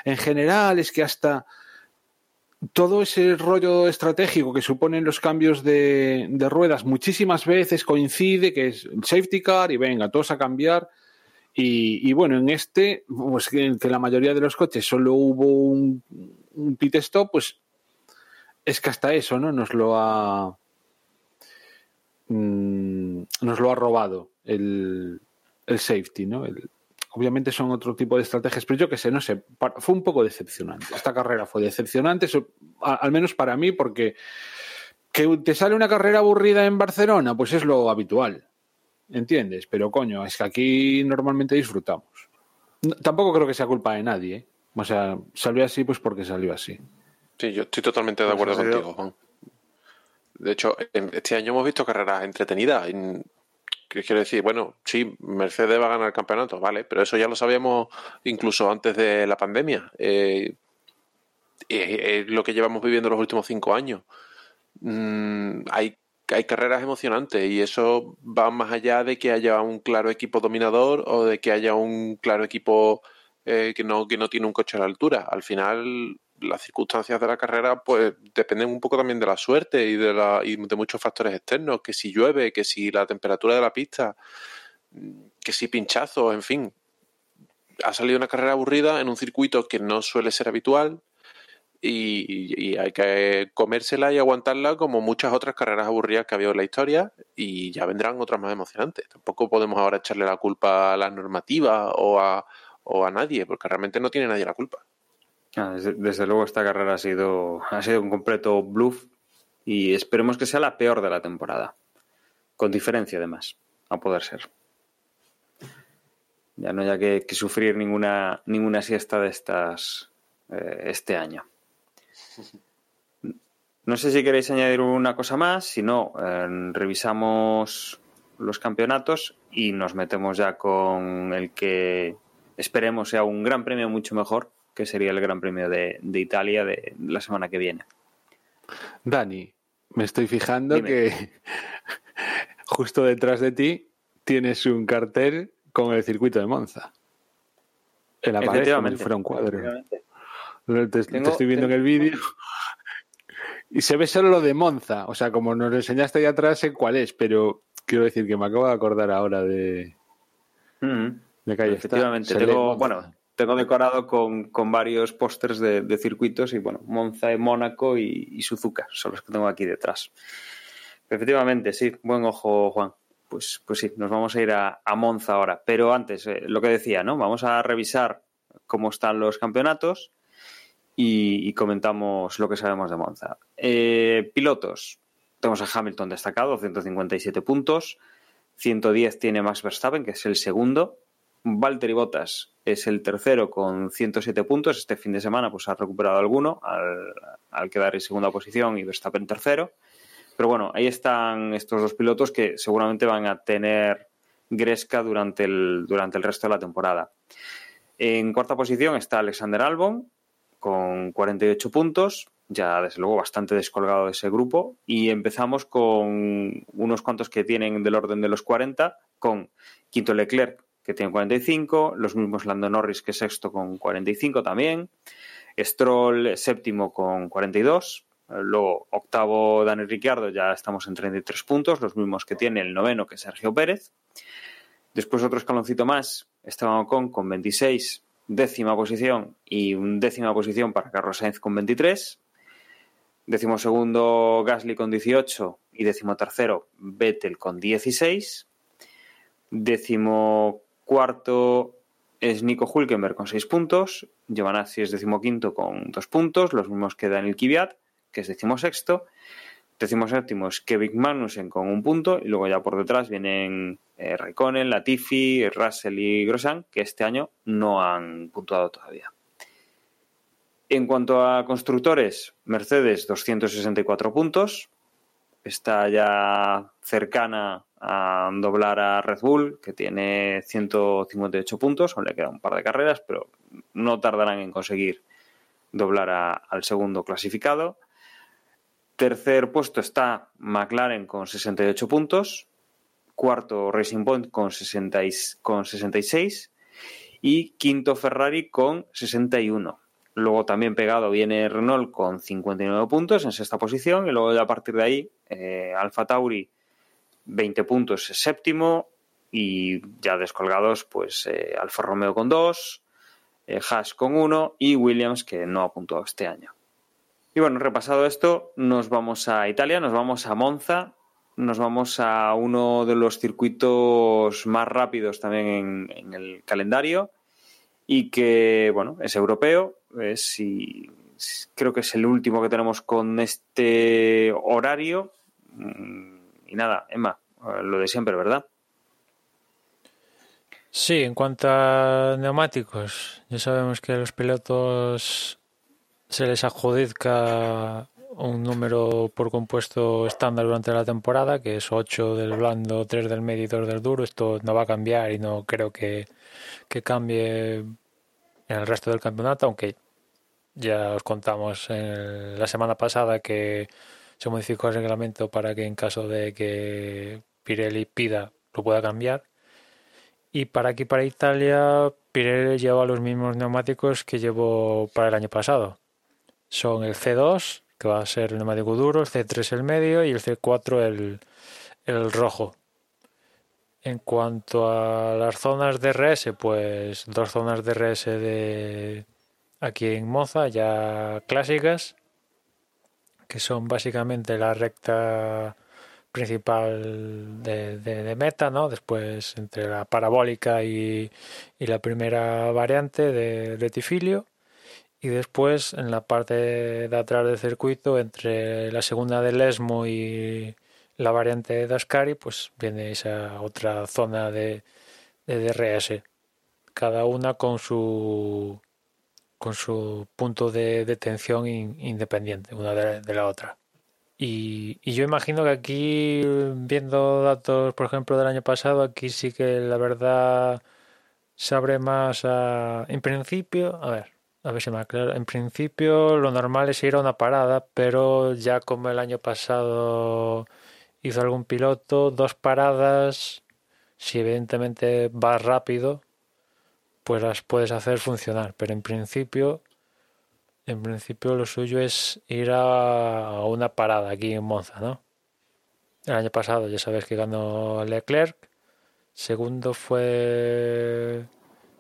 en general es que hasta todo ese rollo estratégico que suponen los cambios de, ruedas muchísimas veces coincide que es el safety car y venga, todos a cambiar. Y, y bueno, en este, pues que, que la mayoría de los coches solo hubo un, un pit stop, pues es que hasta eso, ¿no? Nos lo ha. Mm, nos lo ha robado el, el safety, ¿no? El- obviamente son otro tipo de estrategias, pero yo qué sé, no sé, fue un poco decepcionante. Esta carrera fue decepcionante, al menos para mí, porque que te sale una carrera aburrida en Barcelona, pues es lo habitual. ¿Entiendes? Pero coño, es que aquí normalmente disfrutamos. No- tampoco creo que sea culpa de nadie, ¿eh? O sea, salió así pues porque salió así. Sí, yo estoy totalmente de Pues acuerdo contigo, Juan. De hecho, este año hemos visto carreras entretenidas. En- ¿Qué quiere decir? Bueno, sí, Mercedes va a ganar el campeonato, vale, pero eso ya lo sabíamos incluso antes de la pandemia. Eh, es lo que llevamos viviendo los últimos cinco años. Mm, hay, hay carreras emocionantes y eso va más allá de que haya un claro equipo dominador o de que haya un claro equipo eh, que, no, que no tiene un coche a la altura. Al final, las circunstancias de la carrera pues dependen un poco también de la suerte y de, la, y de muchos factores externos, que si llueve, que si la temperatura de la pista, que si pinchazos, en fin. Ha salido una carrera aburrida en un circuito que no suele ser habitual y, hay que comérsela y aguantarla como muchas otras carreras aburridas que ha habido en la historia y ya vendrán otras más emocionantes. Tampoco podemos ahora echarle la culpa a la normativa o a, o a nadie, porque realmente no tiene nadie la culpa. Ah, desde, luego esta carrera ha sido, ha sido un completo bluff y esperemos que sea la peor de la temporada. Con diferencia además, a poder ser. Ya no haya que, que sufrir ninguna, ninguna siesta de estas eh, este año. No sé si queréis añadir una cosa más, si no, eh, revisamos los campeonatos y nos metemos ya con el que esperemos sea un gran premio mucho mejor, que sería el Gran Premio de, de Italia de la semana que viene. Dani, me estoy fijando Dime. que justo detrás de ti tienes un cartel con el circuito de Monza. Como si fuera un cuadro. Te, te, estoy viendo tengo... en el vídeo. Y se ve solo lo de Monza. O sea, como nos lo enseñaste ahí atrás, sé cuál es, pero quiero decir que me acabo de acordar ahora de. Mm. de calle Efectivamente, tengo, bueno, tengo decorado con, varios pósters de, circuitos y bueno, Monza, Mónaco y, y, Suzuka son los que tengo aquí detrás. Efectivamente, sí, buen ojo, Juan. Pues, pues sí, nos vamos a ir a, Monza ahora. Pero antes, eh, lo que decía, ¿no? Vamos a revisar cómo están los campeonatos y, y comentamos lo que sabemos de Monza. Eh, pilotos. Tenemos a Hamilton destacado, 157 puntos. 110 tiene Max Verstappen, que es el segundo. Valtteri Bottas es el tercero con 107 puntos. Este fin de semana pues ha recuperado alguno al, al quedar en segunda posición y Verstappen tercero. Pero bueno, ahí están estos dos pilotos que seguramente van a tener gresca durante el, durante el resto de la temporada. En cuarta posición está Alexander Albon con 48 puntos, ya desde luego bastante descolgado de ese grupo. Y empezamos con unos cuantos que tienen del orden de los 40, con quinto Leclerc que tiene 45, los mismos Lando Norris que sexto con 45 también, Stroll séptimo con 42, luego octavo Daniel Ricciardo ya estamos en 33 puntos, los mismos que tiene el noveno que Sergio Pérez, después otro escaloncito más, Esteban Ocon con 26, décima posición y un décima posición para Carlos Sainz con 23, décimo segundo Gasly con 18 y décimo tercero Vettel con 16, décimo Cuarto es Nico Hulkenberg con 6 puntos. Giovanazzi es decimoquinto con 2 puntos, los mismos que Daniel Kvyat, que es decimosexto. Decimoséptimo es Kevin Magnussen con un punto. Y luego ya por detrás vienen eh, Latifi, Russell y Grosjean, que este año no han puntuado todavía. En cuanto a constructores, Mercedes 264 puntos. Está ya cercana a doblar a Red Bull, que tiene 158 puntos, aún le queda un par de carreras, pero no tardarán en conseguir doblar a, al segundo clasificado. Tercer puesto está McLaren con 68 puntos. Cuarto Racing Point con, 60 y, con 66. Y quinto Ferrari con 61. Luego también pegado viene Renault con 59 puntos en sexta posición. Y luego a partir de ahí, eh, Alfa Tauri 20 puntos es séptimo y ya descolgados pues eh, Alfa Romeo con 2, eh, Haas con 1 y Williams que no ha puntuado este año. Y bueno, repasado esto, nos vamos a Italia, nos vamos a Monza, nos vamos a uno de los circuitos más rápidos también en, el calendario y que, bueno, es europeo, es y creo que es el último que tenemos con este horario. Y nada, Emma, lo de siempre, ¿verdad? Sí, en cuanto a neumáticos, ya sabemos que a los pilotos se les adjudica un número por compuesto estándar durante la temporada, que es 8 del blando, 3 del medio y 2 del duro. Esto no va a cambiar y no creo que, que cambie en el resto del campeonato, aunque ya os contamos en la semana pasada que se modificó el reglamento para que en caso de que Pirelli pida lo pueda cambiar. Y para aquí, para Italia, Pirelli lleva los mismos neumáticos que llevó para el año pasado. Son el C2, que va a ser el neumático duro, el C3 el medio y el C4 el, el rojo. En cuanto a las zonas de RS, pues dos zonas de RS de aquí en Moza, ya clásicas, que son básicamente la recta principal de, de, meta, ¿no? Después entre la parabólica y, y la primera variante de retifilio y después en la parte de atrás del circuito entre la segunda del Esmo y la variante de Ascari pues viene esa otra zona de, de DRS cada una con su con su punto de detención in, independiente una de, la otra y, y, yo imagino que aquí viendo datos por ejemplo del año pasado aquí sí que la verdad se abre más a en principio a ver a ver si me aclaro. En principio lo normal es ir a una parada, pero ya como el año pasado hizo algún piloto, dos paradas, si evidentemente vas rápido, pues las puedes hacer funcionar. Pero en principio, en principio lo suyo es ir a una parada aquí en Monza, ¿no? El año pasado ya sabes que ganó Leclerc. Segundo fue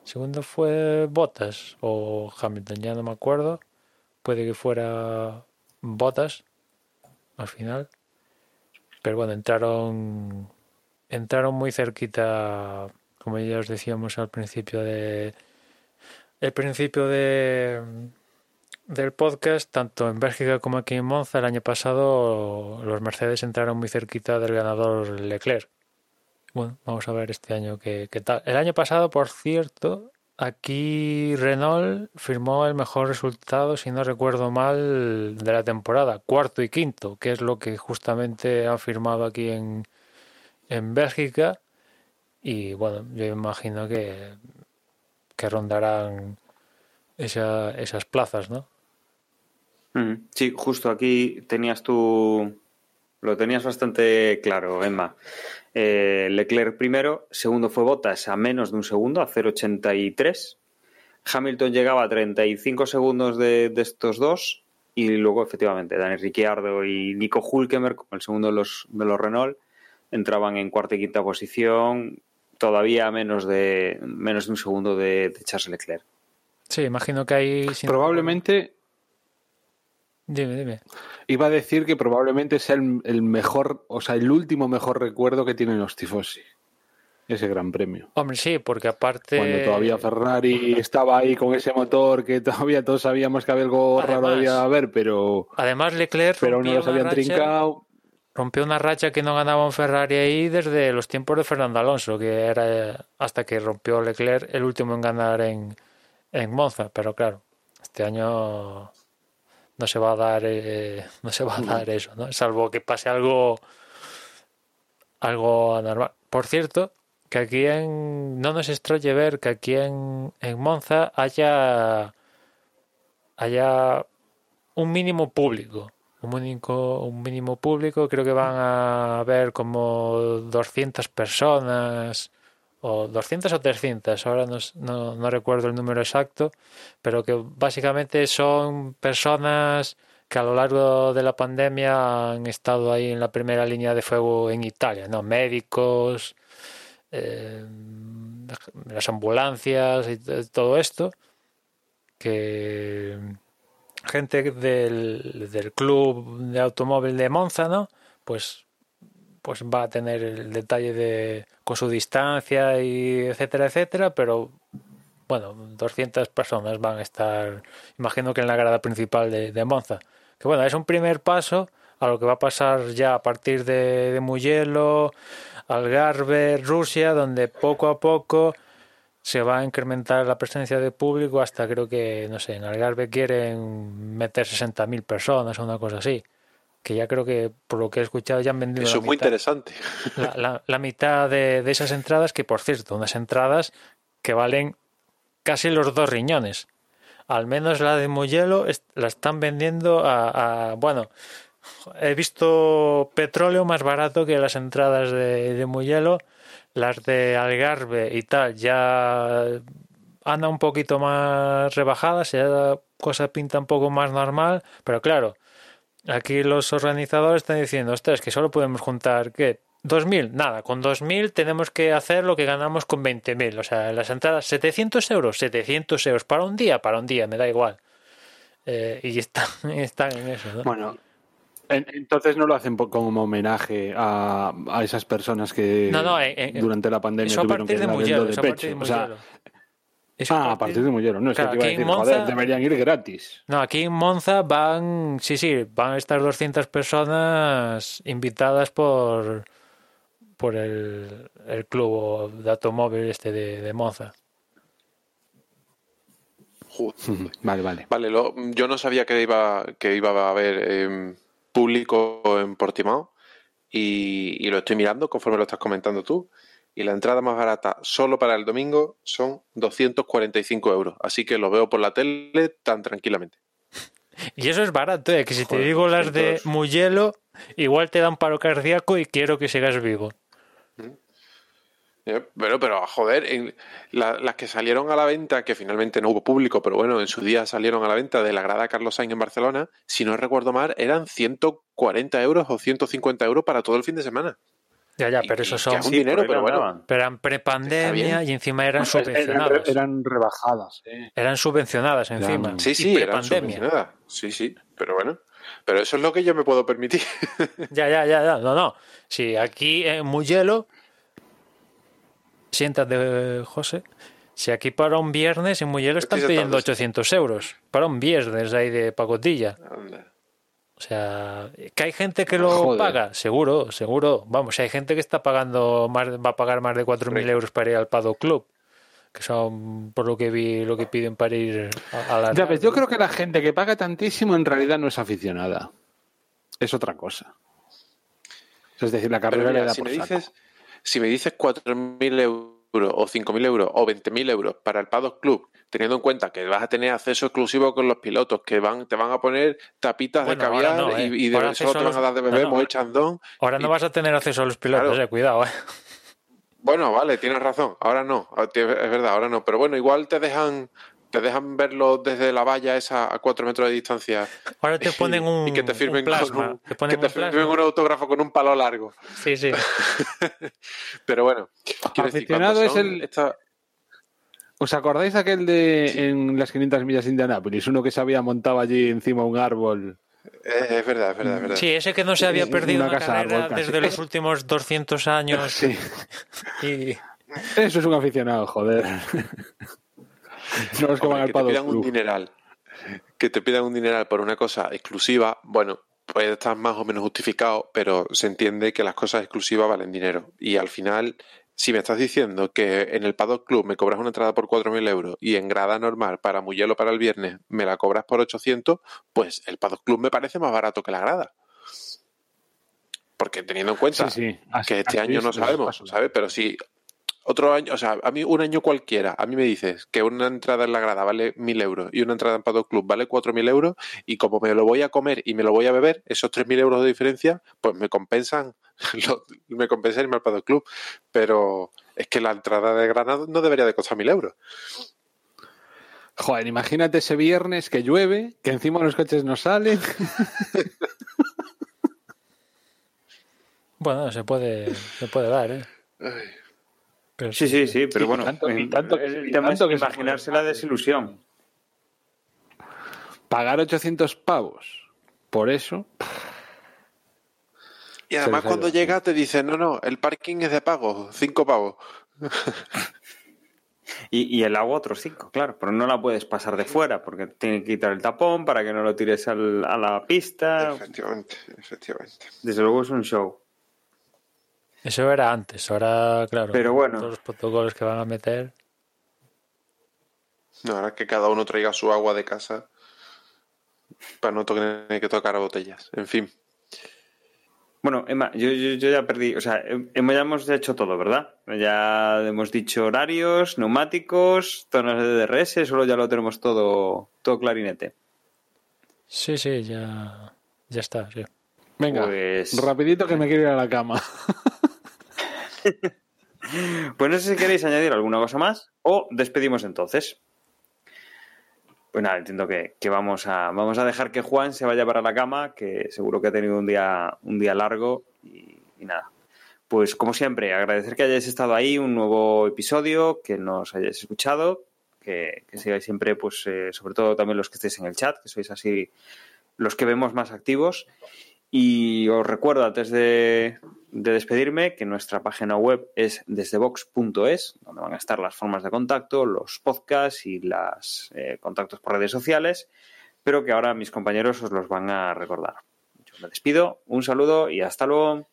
Segundo fue Bottas o Hamilton, ya no me acuerdo. Puede que fuera Bottas al final. Pero bueno, entraron entraron muy cerquita, como ya os decíamos al principio de el principio de del podcast, tanto en Bélgica como aquí en Monza el año pasado los Mercedes entraron muy cerquita del ganador Leclerc. Bueno, vamos a ver este año qué, tal. El año pasado, por cierto, aquí Renault firmó el mejor resultado, si no recuerdo mal, de la temporada, cuarto y quinto, que es lo que justamente han firmado aquí en, en Bélgica. Y bueno, yo imagino que, que rondarán esa, esas plazas, ¿no? Sí, justo aquí tenías tú, lo tenías bastante claro, Emma. Eh, Leclerc primero, segundo fue Bottas a menos de un segundo, a 0,83. Hamilton llegaba a 35 segundos de, de, estos dos y luego efectivamente Dani Ricciardo y Nico Hulkemer, como el segundo de los, de los Renault, entraban en cuarta y quinta posición, todavía menos de, menos de un segundo de, de Charles Leclerc. Sí, imagino que hay... Probablemente Dime, dime. Iba a decir que probablemente sea el, el, mejor, o sea, el último mejor recuerdo que tienen los tifosi. Ese gran premio. Hombre, sí, porque aparte. Cuando todavía Ferrari estaba ahí con ese motor que todavía todos sabíamos que había algo además, raro debía haber, pero. Además, Leclerc. Pero no los habían racha, trincado. Rompió una racha que no ganaba un Ferrari ahí desde los tiempos de Fernando Alonso, que era hasta que rompió Leclerc el último en ganar en, en Monza. Pero claro, este año no se va a dar eh, no se va a dar eso, ¿no? Salvo que pase algo algo anormal. Por cierto, que aquí en no nos extrañe ver que aquí en, en Monza haya haya un mínimo público. Un mínimo, un mínimo público, creo que van a haber como 200 personas o 200 o 300, ahora no, no, no, recuerdo el número exacto, pero que básicamente son personas que a lo largo de la pandemia han estado ahí en la primera línea de fuego en Italia, ¿no? Médicos, eh, las ambulancias y todo esto, que gente del, del club de automóvil de Monza, ¿no? Pues pues va a tener el detalle de con su distancia y etcétera, etcétera, pero bueno, 200 personas van a estar, imagino que en la grada principal de, de Monza. Que bueno, es un primer paso a lo que va a pasar ya a partir de, de Mugello, Algarve, Rusia, donde poco a poco se va a incrementar la presencia de público hasta creo que, no sé, en Algarve quieren meter 60.000 personas o una cosa así. Que ya creo que, por lo que he escuchado, ya han vendido Eso es muy mitad, interesante. la, la- la mitad de, de esas entradas, que por cierto, unas entradas que valen casi los dos riñones. Al menos la de Mugello es- la están vendiendo a, a- bueno, he visto petróleo más barato que las entradas de, de Mugello. Las de Algarve y tal ya anda un poquito más rebajadas, ya cosa pinta un poco más normal, pero claro, aquí los organizadores están diciendo, ostras, que solo podemos juntar, ¿qué? ¿2.000? Nada, con 2.000 tenemos que hacer lo que ganamos con 20.000. O sea, las entradas, 700 euros, 700 euros para un día, para un día, me da igual. Eh, y están, están en eso. ¿no? Bueno, en- entonces no lo hacen como homenaje a, a esas personas que No, no, eh, eh, durante la pandemia eso a tuvieron que partir de dar el Mugello, do de eso a partir de pecho. O sea, Mugello. Eso ah, a partir de Mugello. No, es Claro, que te iba a decir, joder, Monza- deberían ir gratis. No, aquí en Monza van, sí, sí, van a estar 200 personas invitadas por por el, el club de automóvil este de, de Monza. Joder. Vale, vale. Vale, lo- yo no sabía que iba, que iba a haber eh, público en Portimao y, y lo estoy mirando conforme lo estás comentando tú. Y la entrada más barata solo para el domingo son 245 euros. Así que lo veo por la tele tan tranquilamente. Y eso es barato, ¿eh? que si te digo las de 200. Mugello, igual te dan paro cardíaco y quiero que sigas vivo. Eh, Pero, pero joder, en la- las que salieron a la venta, que finalmente no hubo público, pero bueno, en su día salieron a la venta de la grada Carlos Sainz en Barcelona, si no recuerdo mal, eran 140 euros o 150 euros para todo el fin de semana. Ya, ya, pero y eso que son... es un Sí, dinero, pero bueno. Pero eran prepandemia y encima eran subvencionadas. eran rebajadas. ¿eh? Eran subvencionadas encima. Eran- Sí, Y sí, eran prepandemia. subvencionadas. Sí, sí, pero bueno. Pero eso es lo que yo me puedo permitir. Ya, ya, ya, ya. No, no. Sí, aquí en Mugello, siéntate, José. Si aquí para un viernes en Mugello están pidiendo sentado. 800 euros. Para un viernes ahí de pacotilla. O sea, que hay gente que lo Joder. paga, seguro, seguro. Vamos, hay gente que está pagando más, va a pagar más de 4.000 Hombre. euros para ir al Paddock Club. Que son, por lo que vi, lo que piden para ir a, a la Ya ves, yo creo que la gente que paga tantísimo en realidad no es aficionada. Es otra cosa. Es decir, la Pero carrera mira, le da si por me saco. dices, si me dices 4.000 euros o 5.000 euros o 20.000 euros para el Paddock Club, teniendo en cuenta que vas a tener acceso exclusivo con los pilotos, que van te van a poner tapitas Bueno, de caviar no, ¿eh? y, y de Ahora solo te van a dar de beber no, no. Moët Chandon. Ahora no vas a tener acceso a los pilotos, Claro. eh, cuidado, eh. Bueno, vale, tienes razón. Ahora no, es verdad, ahora no. Pero bueno, igual te dejan te dejan verlo desde la valla esa a cuatro metros de distancia. Ahora te ponen un, y que te firmen, un plasma. un, te ponen que te un plasma. firmen un autógrafo con un palo largo. Sí, sí. Pero bueno, quiero decir, Aficionado cuando es el- esta- ¿Os acordáis aquel de en las 500 millas de Indianápolis? Uno que se había montado allí encima de un árbol. Eh, es verdad, es verdad, es verdad. Sí, ese que no se había Sí, perdido una una, casa carrera árbol casi. desde los últimos 200 años. Sí. Y Eso es un aficionado, joder. No los que Hombre, que te pidan un dineral. Que te pidan un dineral por una cosa exclusiva, bueno, puede estar más o menos justificado, pero se entiende que las cosas exclusivas valen dinero. Y al final, si me estás diciendo que en el Paddock Club me cobras una entrada por 4.000 euros y en grada normal para Mugello para el viernes me la cobras por 800, pues el Paddock Club me parece más barato que la grada. Porque teniendo en cuenta Sí, sí. Así- que este año es, no sabemos. ¿sabes? Pero si otro año, o sea, a mí un año cualquiera, a mí me dices que una entrada en la grada vale mil euros y una entrada en Paddock Club vale cuatro mil euros y como me lo voy a comer y me lo voy a beber, esos tres mil euros de diferencia, pues me compensan, lo- me compensa irme al Paddock Club. Pero es que la entrada de Granada no debería de costar mil euros. Joder, imagínate ese viernes que llueve, que encima los coches no salen. bueno, se puede, se puede dar, ¿eh? Pero Sí, sí, sí, pero bueno, tanto- y el- tanto- el y tema tanto es que imaginarse la desilusión. Pagar 800 pavos. Por eso. Y además cuando llega te dicen, no, no, el parking es de pago, cinco pavos. Y, y el agua otros cinco, claro, pero no la puedes pasar de fuera porque tiene que quitar el tapón para que no lo tires al- a la pista. Efectivamente, efectivamente. Desde luego es un show. Eso era antes, ahora, claro. Pero bueno. Todos los protocolos que van a meter. No, ahora que cada uno traiga su agua de casa para no tener que tocar a botellas. En fin. Bueno, Emma, yo, yo, yo ya perdí, o sea, em- Emma ya hemos hecho todo, ¿verdad? Ya hemos dicho horarios, neumáticos, zonas de DRS, solo ya lo tenemos todo, todo clarinete. Sí, sí, ya, ya está, sí. Venga, Pues- rapidito que me quiero ir a la cama. Pues no sé si queréis añadir alguna cosa más o despedimos entonces. Pues nada, entiendo que, vamos, a, vamos a dejar que Juan se vaya para la cama, que seguro que ha tenido un día, un día largo y, nada. Pues como siempre, agradecer que hayáis estado ahí, un nuevo episodio, que nos hayáis escuchado, que, que sigáis siempre, pues eh, sobre todo también los que estéis en el chat, que sois así los que vemos más activos. Y os recuerdo, antes de, de despedirme, que nuestra página web es desdebox.es, donde van a estar las formas de contacto, los podcasts y los contactos por redes sociales, pero que ahora mis compañeros os los van a recordar. Yo me despido, un saludo y hasta luego.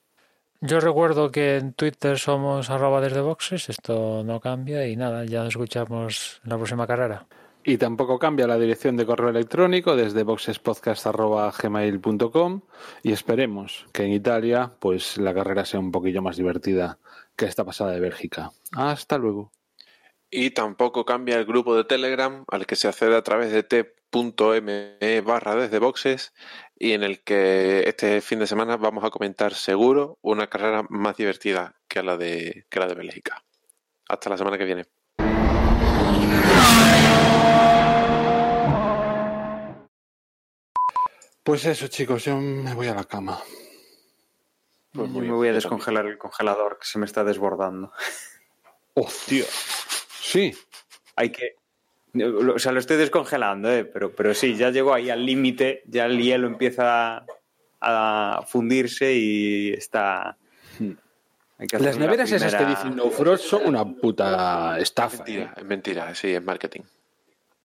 Yo recuerdo que en Twitter somos arroba desde boxes, esto no cambia y nada, ya nos escuchamos en la próxima carrera. Y tampoco cambia la dirección de correo electrónico desde boxespodcast.gmail.com y esperemos que en Italia pues la carrera sea un poquillo más divertida que esta pasada de Bélgica. Hasta luego. Y tampoco cambia el grupo de Telegram al que se accede a través de t.me barra desde boxes y en el que este fin de semana vamos a comentar seguro una carrera más divertida que la de, que la de Bélgica. Hasta la semana que viene. Pues eso chicos, yo me voy a la cama. Pues Yo muy me voy a descongelar el congelador que se me está desbordando. ¡Hostia! Sí, Hay que. O sea, lo estoy descongelando, ¿eh? pero, pero sí, ya llego ahí al límite, ya el hielo empieza a fundirse y está. hay que hacer las la neveras esas que primera- dicen no frost son una puta estafa. Mentira, ¿eh? es mentira, sí, es marketing.